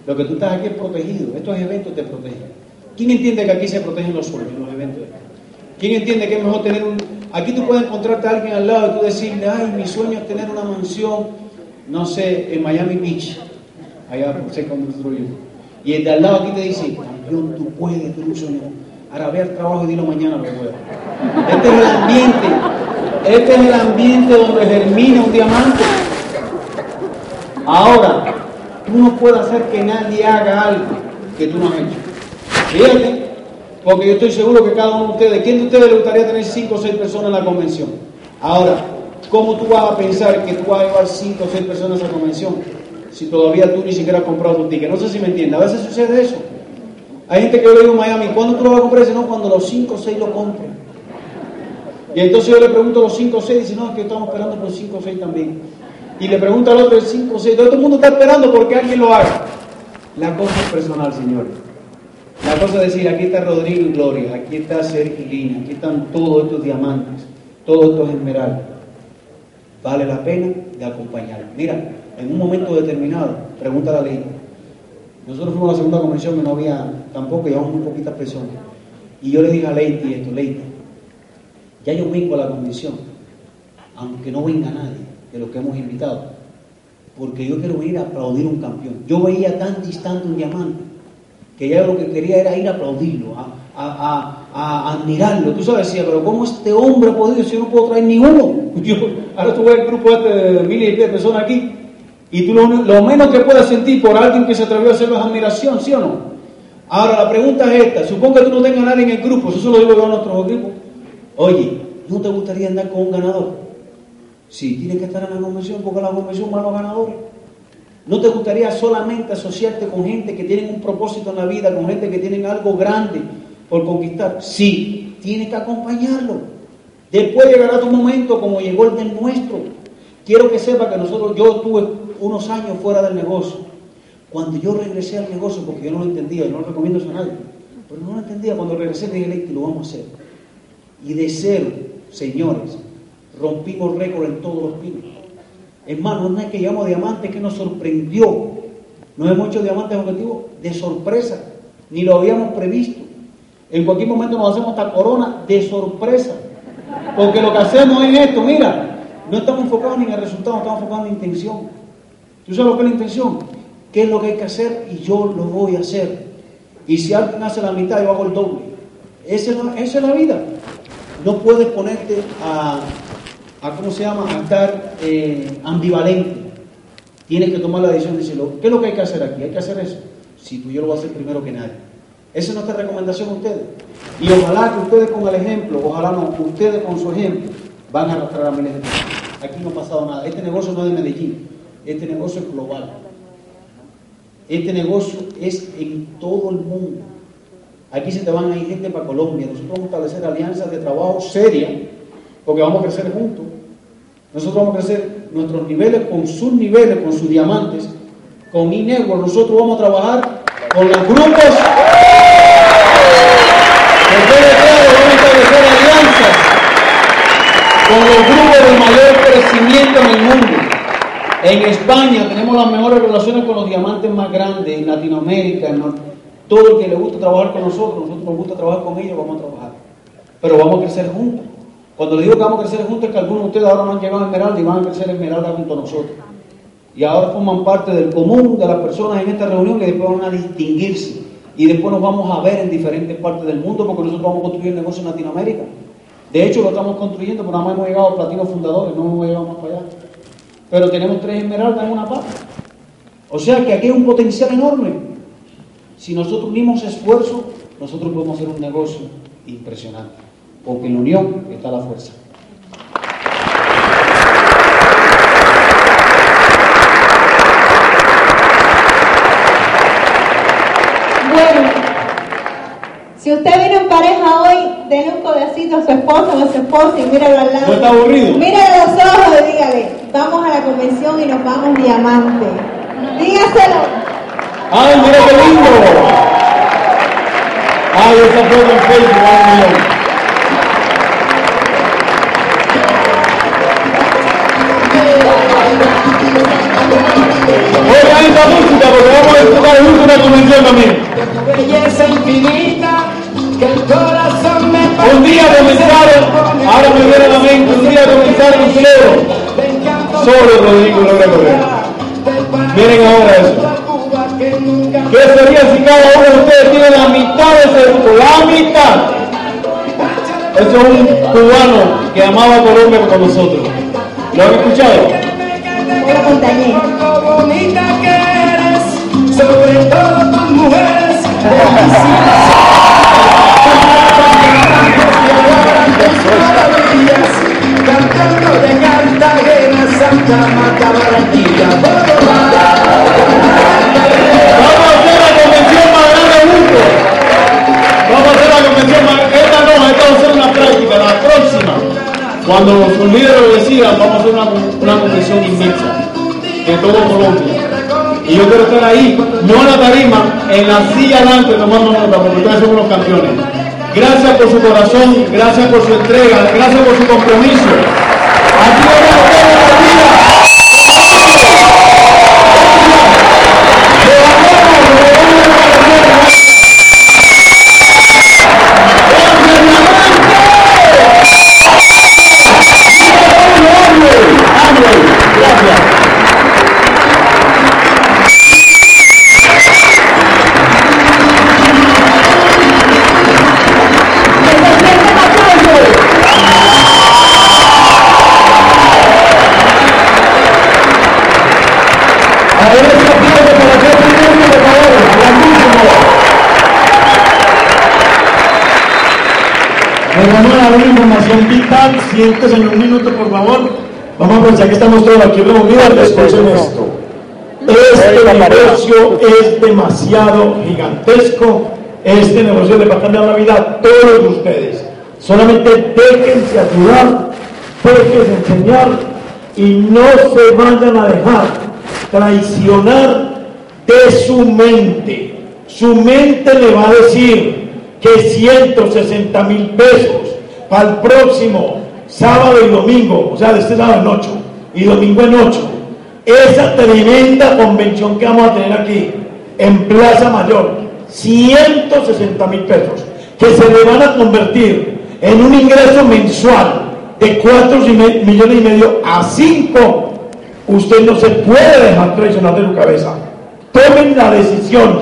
Lo que tú estás aquí es protegido. Estos eventos te protegen. ¿Quién entiende que aquí se protegen los sueños, los eventos? ¿Quién entiende que es mejor tener un... Aquí tú puedes encontrarte a alguien al lado y tú decirle, ay, mi sueño es tener una mansión, no sé, en Miami Beach, allá por cerca vivimos. Y el de al lado aquí te dice, campeón, tú puedes, tú un sueño. Ahora ve al trabajo y dilo mañana lo puedas. Este es el ambiente, este es el ambiente donde germina un diamante. Ahora, tú no puedes hacer que nadie haga algo que tú no has hecho. Fíjate, porque yo estoy seguro que cada uno de ustedes, ¿quién de ustedes le gustaría tener cinco o seis personas en la convención? Ahora, ¿cómo tú vas a pensar que tú vas a llevar cinco o seis personas a esa convención si todavía tú ni siquiera has comprado tu ticket? No sé si me entiendes, a veces sucede eso. Hay gente que yo le digo en Miami, ¿cuándo tú lo vas a comprar? Dice, no, cuando los cinco o seis lo compren. Y entonces yo le pregunto a los 5 o 6, dice, no, es que estamos esperando por 5 o 6 también. Y le pregunto al otro, 5 o 6, todo el mundo está esperando porque alguien lo haga. La cosa es personal, señores. La cosa es decir, aquí está Rodrigo y Gloria, aquí está Sergio y Lina, aquí están todos estos diamantes, todos estos esmeraldas. Vale la pena de acompañarlos. Mira, en un momento determinado, pregunta la ley. Nosotros fuimos a la segunda convención que no había, tampoco llevamos muy poquitas personas. Y yo le dije a Leite esto, Leite, ya yo vengo a la convención, aunque no venga nadie de los que hemos invitado, porque yo quiero ir a aplaudir un campeón. Yo veía tan distante un diamante que ya lo que quería era ir a aplaudirlo, a, a, a, admirarlo. Tú sabes, decía, pero ¿cómo este hombre ha podido si yo no puedo traer ni uno? Yo, ahora tú ves el grupo este de mil y pies de personas aquí y tú lo, menos que puedes sentir por alguien que se atrevió a hacerlo es admiración, ¿sí o no? Ahora la pregunta es esta, supongo que tú no tengas nadie en el grupo, eso se lo digo yo a nuestros equipos. Oye, ¿no te gustaría andar con un ganador? Sí, tienes que estar en la convención porque la convención va a los ganadores. ¿No te gustaría solamente asociarte con gente que tienen un propósito en la vida, con gente que tienen algo grande por conquistar? Sí, tienes que acompañarlo. Después llegará tu momento como llegó el del nuestro. Quiero que sepa que nosotros, yo tuve unos años fuera del negocio. Cuando yo regresé al negocio, porque yo no lo entendía, yo no lo recomiendo eso a nadie, pero no lo entendía, cuando regresé dije, lo vamos a hacer. Y de cero, señores, rompimos récord en todos los pinos. Hermano, no es que llamamos diamantes que nos sorprendió. No hemos hecho diamantes objetivos de sorpresa, ni lo habíamos previsto. En cualquier momento nos hacemos esta corona de sorpresa. Porque lo que hacemos es esto, mira, no estamos enfocados ni en el resultado, estamos enfocados en la intención. ¿Tú sabes lo que es la intención? ¿Qué es lo que hay que hacer? Y yo lo voy a hacer. Y si alguien hace la mitad, yo hago el doble. Esa es la vida. No puedes ponerte a, a ¿cómo se llama?, a estar eh, ambivalente. Tienes que tomar la decisión de decirlo. ¿Qué es lo que hay que hacer aquí? Hay que hacer eso. Si tú yo lo voy a hacer primero que nadie. Esa es nuestra recomendación a ustedes. Y ojalá que ustedes con el ejemplo, ojalá no, ustedes con su ejemplo, van a arrastrar a miles de personas. Aquí no ha pasado nada. Este negocio no es de Medellín. Este negocio es global. Este negocio es en todo el mundo. Aquí se te van a ir gente para Colombia. Nosotros vamos a establecer alianzas de trabajo serias porque vamos a crecer juntos. Nosotros vamos a crecer nuestros niveles con sus niveles, con sus diamantes, con INEGO. Nosotros vamos a trabajar con los grupos. Después claro, vamos a establecer alianzas con los grupos de mayor crecimiento en el mundo. En España tenemos las mejores relaciones con los diamantes más grandes, en Latinoamérica, en todo el que le gusta trabajar con nosotros, nosotros nos gusta trabajar con ellos, vamos a trabajar. Pero vamos a crecer juntos. Cuando le digo que vamos a crecer juntos es que algunos de ustedes ahora no han llegado a Esmeralda y van a crecer Esmeralda junto a nosotros. Y ahora forman parte del común de las personas en esta reunión y después van a distinguirse. Y después nos vamos a ver en diferentes partes del mundo porque nosotros vamos a construir negocio en Latinoamérica. De hecho, lo estamos construyendo, pero nada más hemos llegado a platinos fundadores, no hemos llegado más para allá. Pero tenemos tres esmeraldas en una parte. O sea que aquí hay un potencial enorme. Si nosotros unimos esfuerzo, nosotros podemos hacer un negocio impresionante. Porque en la unión está la fuerza. Bueno, si usted vino en pareja hoy, denle un codacito a su esposo o a su esposa y míralo al lado. ¿No está aburrido? Mírale los ojos y dígale, vamos a la convención y nos vamos diamante. Dígaselo. ¡Ay, mira qué lindo! ¡Ay, esa foto en Facebook! ¡Ay, esta música porque vamos a disfrutar juntos una convención también. belleza infinita que el corazón me Un día comenzaron, ahora me viene la mente, un día comenzaron un cielo. Solo Rodrigo logra correr. Miren ahora eso. ¿Qué sería si cada uno de ustedes tiene la mitad de ese grupo? La mitad. Eso es un cubano que amaba Colombia con nosotros. ¿Lo han escuchado? Hola, sobre todo tus mujeres deliciosas. Cantando de Cartagena, Santa Mata, Barranquilla, Cuando los líderes decían, vamos a hacer una, una convención inmensa en todo Colombia. Y yo quiero estar ahí, no en la tarima, en la silla adelante tomando nota, porque ustedes son unos campeones. Gracias por su corazón, gracias por su entrega, gracias por su compromiso. Siéntese en un minuto, por favor. Vamos a pensar que estamos todos aquí reunidos, escuchen esto. Este negocio es demasiado gigantesco. Este negocio le va a cambiar la vida a todos ustedes. Solamente déjense ayudar, déjense enseñar y no se vayan a dejar traicionar de su mente. Su mente le va a decir que 160 mil pesos para el próximo sábado y domingo, o sea, de este sábado en 8 y domingo en 8, esa tremenda convención que vamos a tener aquí en Plaza Mayor, 160 mil pesos, que se le van a convertir en un ingreso mensual de 4 millones y medio a 5 Usted no se puede dejar traicionar de su cabeza. Tomen la decisión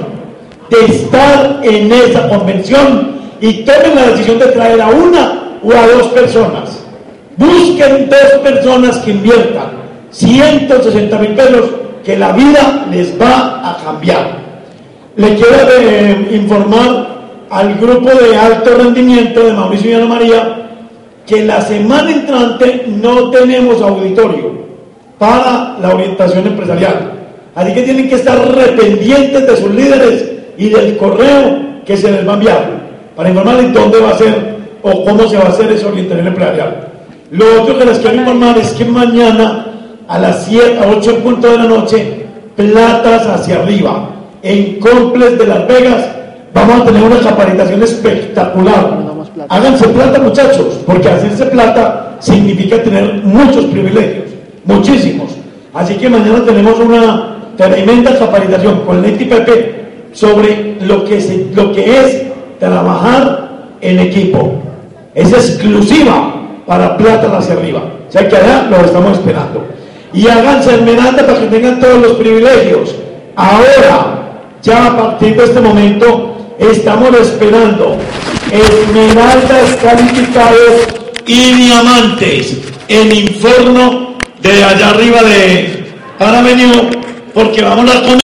de estar en esa convención y tomen la decisión de traer a una o a dos personas. Busquen dos personas que inviertan 160 mil pesos que la vida les va a cambiar. Le quiero eh, informar al grupo de alto rendimiento de Mauricio y Ana María que la semana entrante no tenemos auditorio para la orientación empresarial. Así que tienen que estar rependientes de sus líderes y del correo que se les va a enviar para informarles dónde va a ser o cómo se va a hacer esa orientación empresarial. Lo otro que les quiero informar es que mañana a las 7, a 8 punto de la noche, platas hacia arriba, en Complex de Las Vegas, vamos a tener una capacitación espectacular. Háganse plata muchachos, porque hacerse plata significa tener muchos privilegios muchísimos. Así que mañana tenemos una tremenda capacitación con el Pepe sobre lo que, se, lo que es trabajar en equipo. Es exclusiva para Plata hacia arriba. O sea que allá lo estamos esperando. Y háganse Esmeralda para que tengan todos los privilegios. Ahora, ya a partir de este momento, estamos esperando esmeraldas calificados y diamantes en informe de allá arriba de Panameño, porque vamos a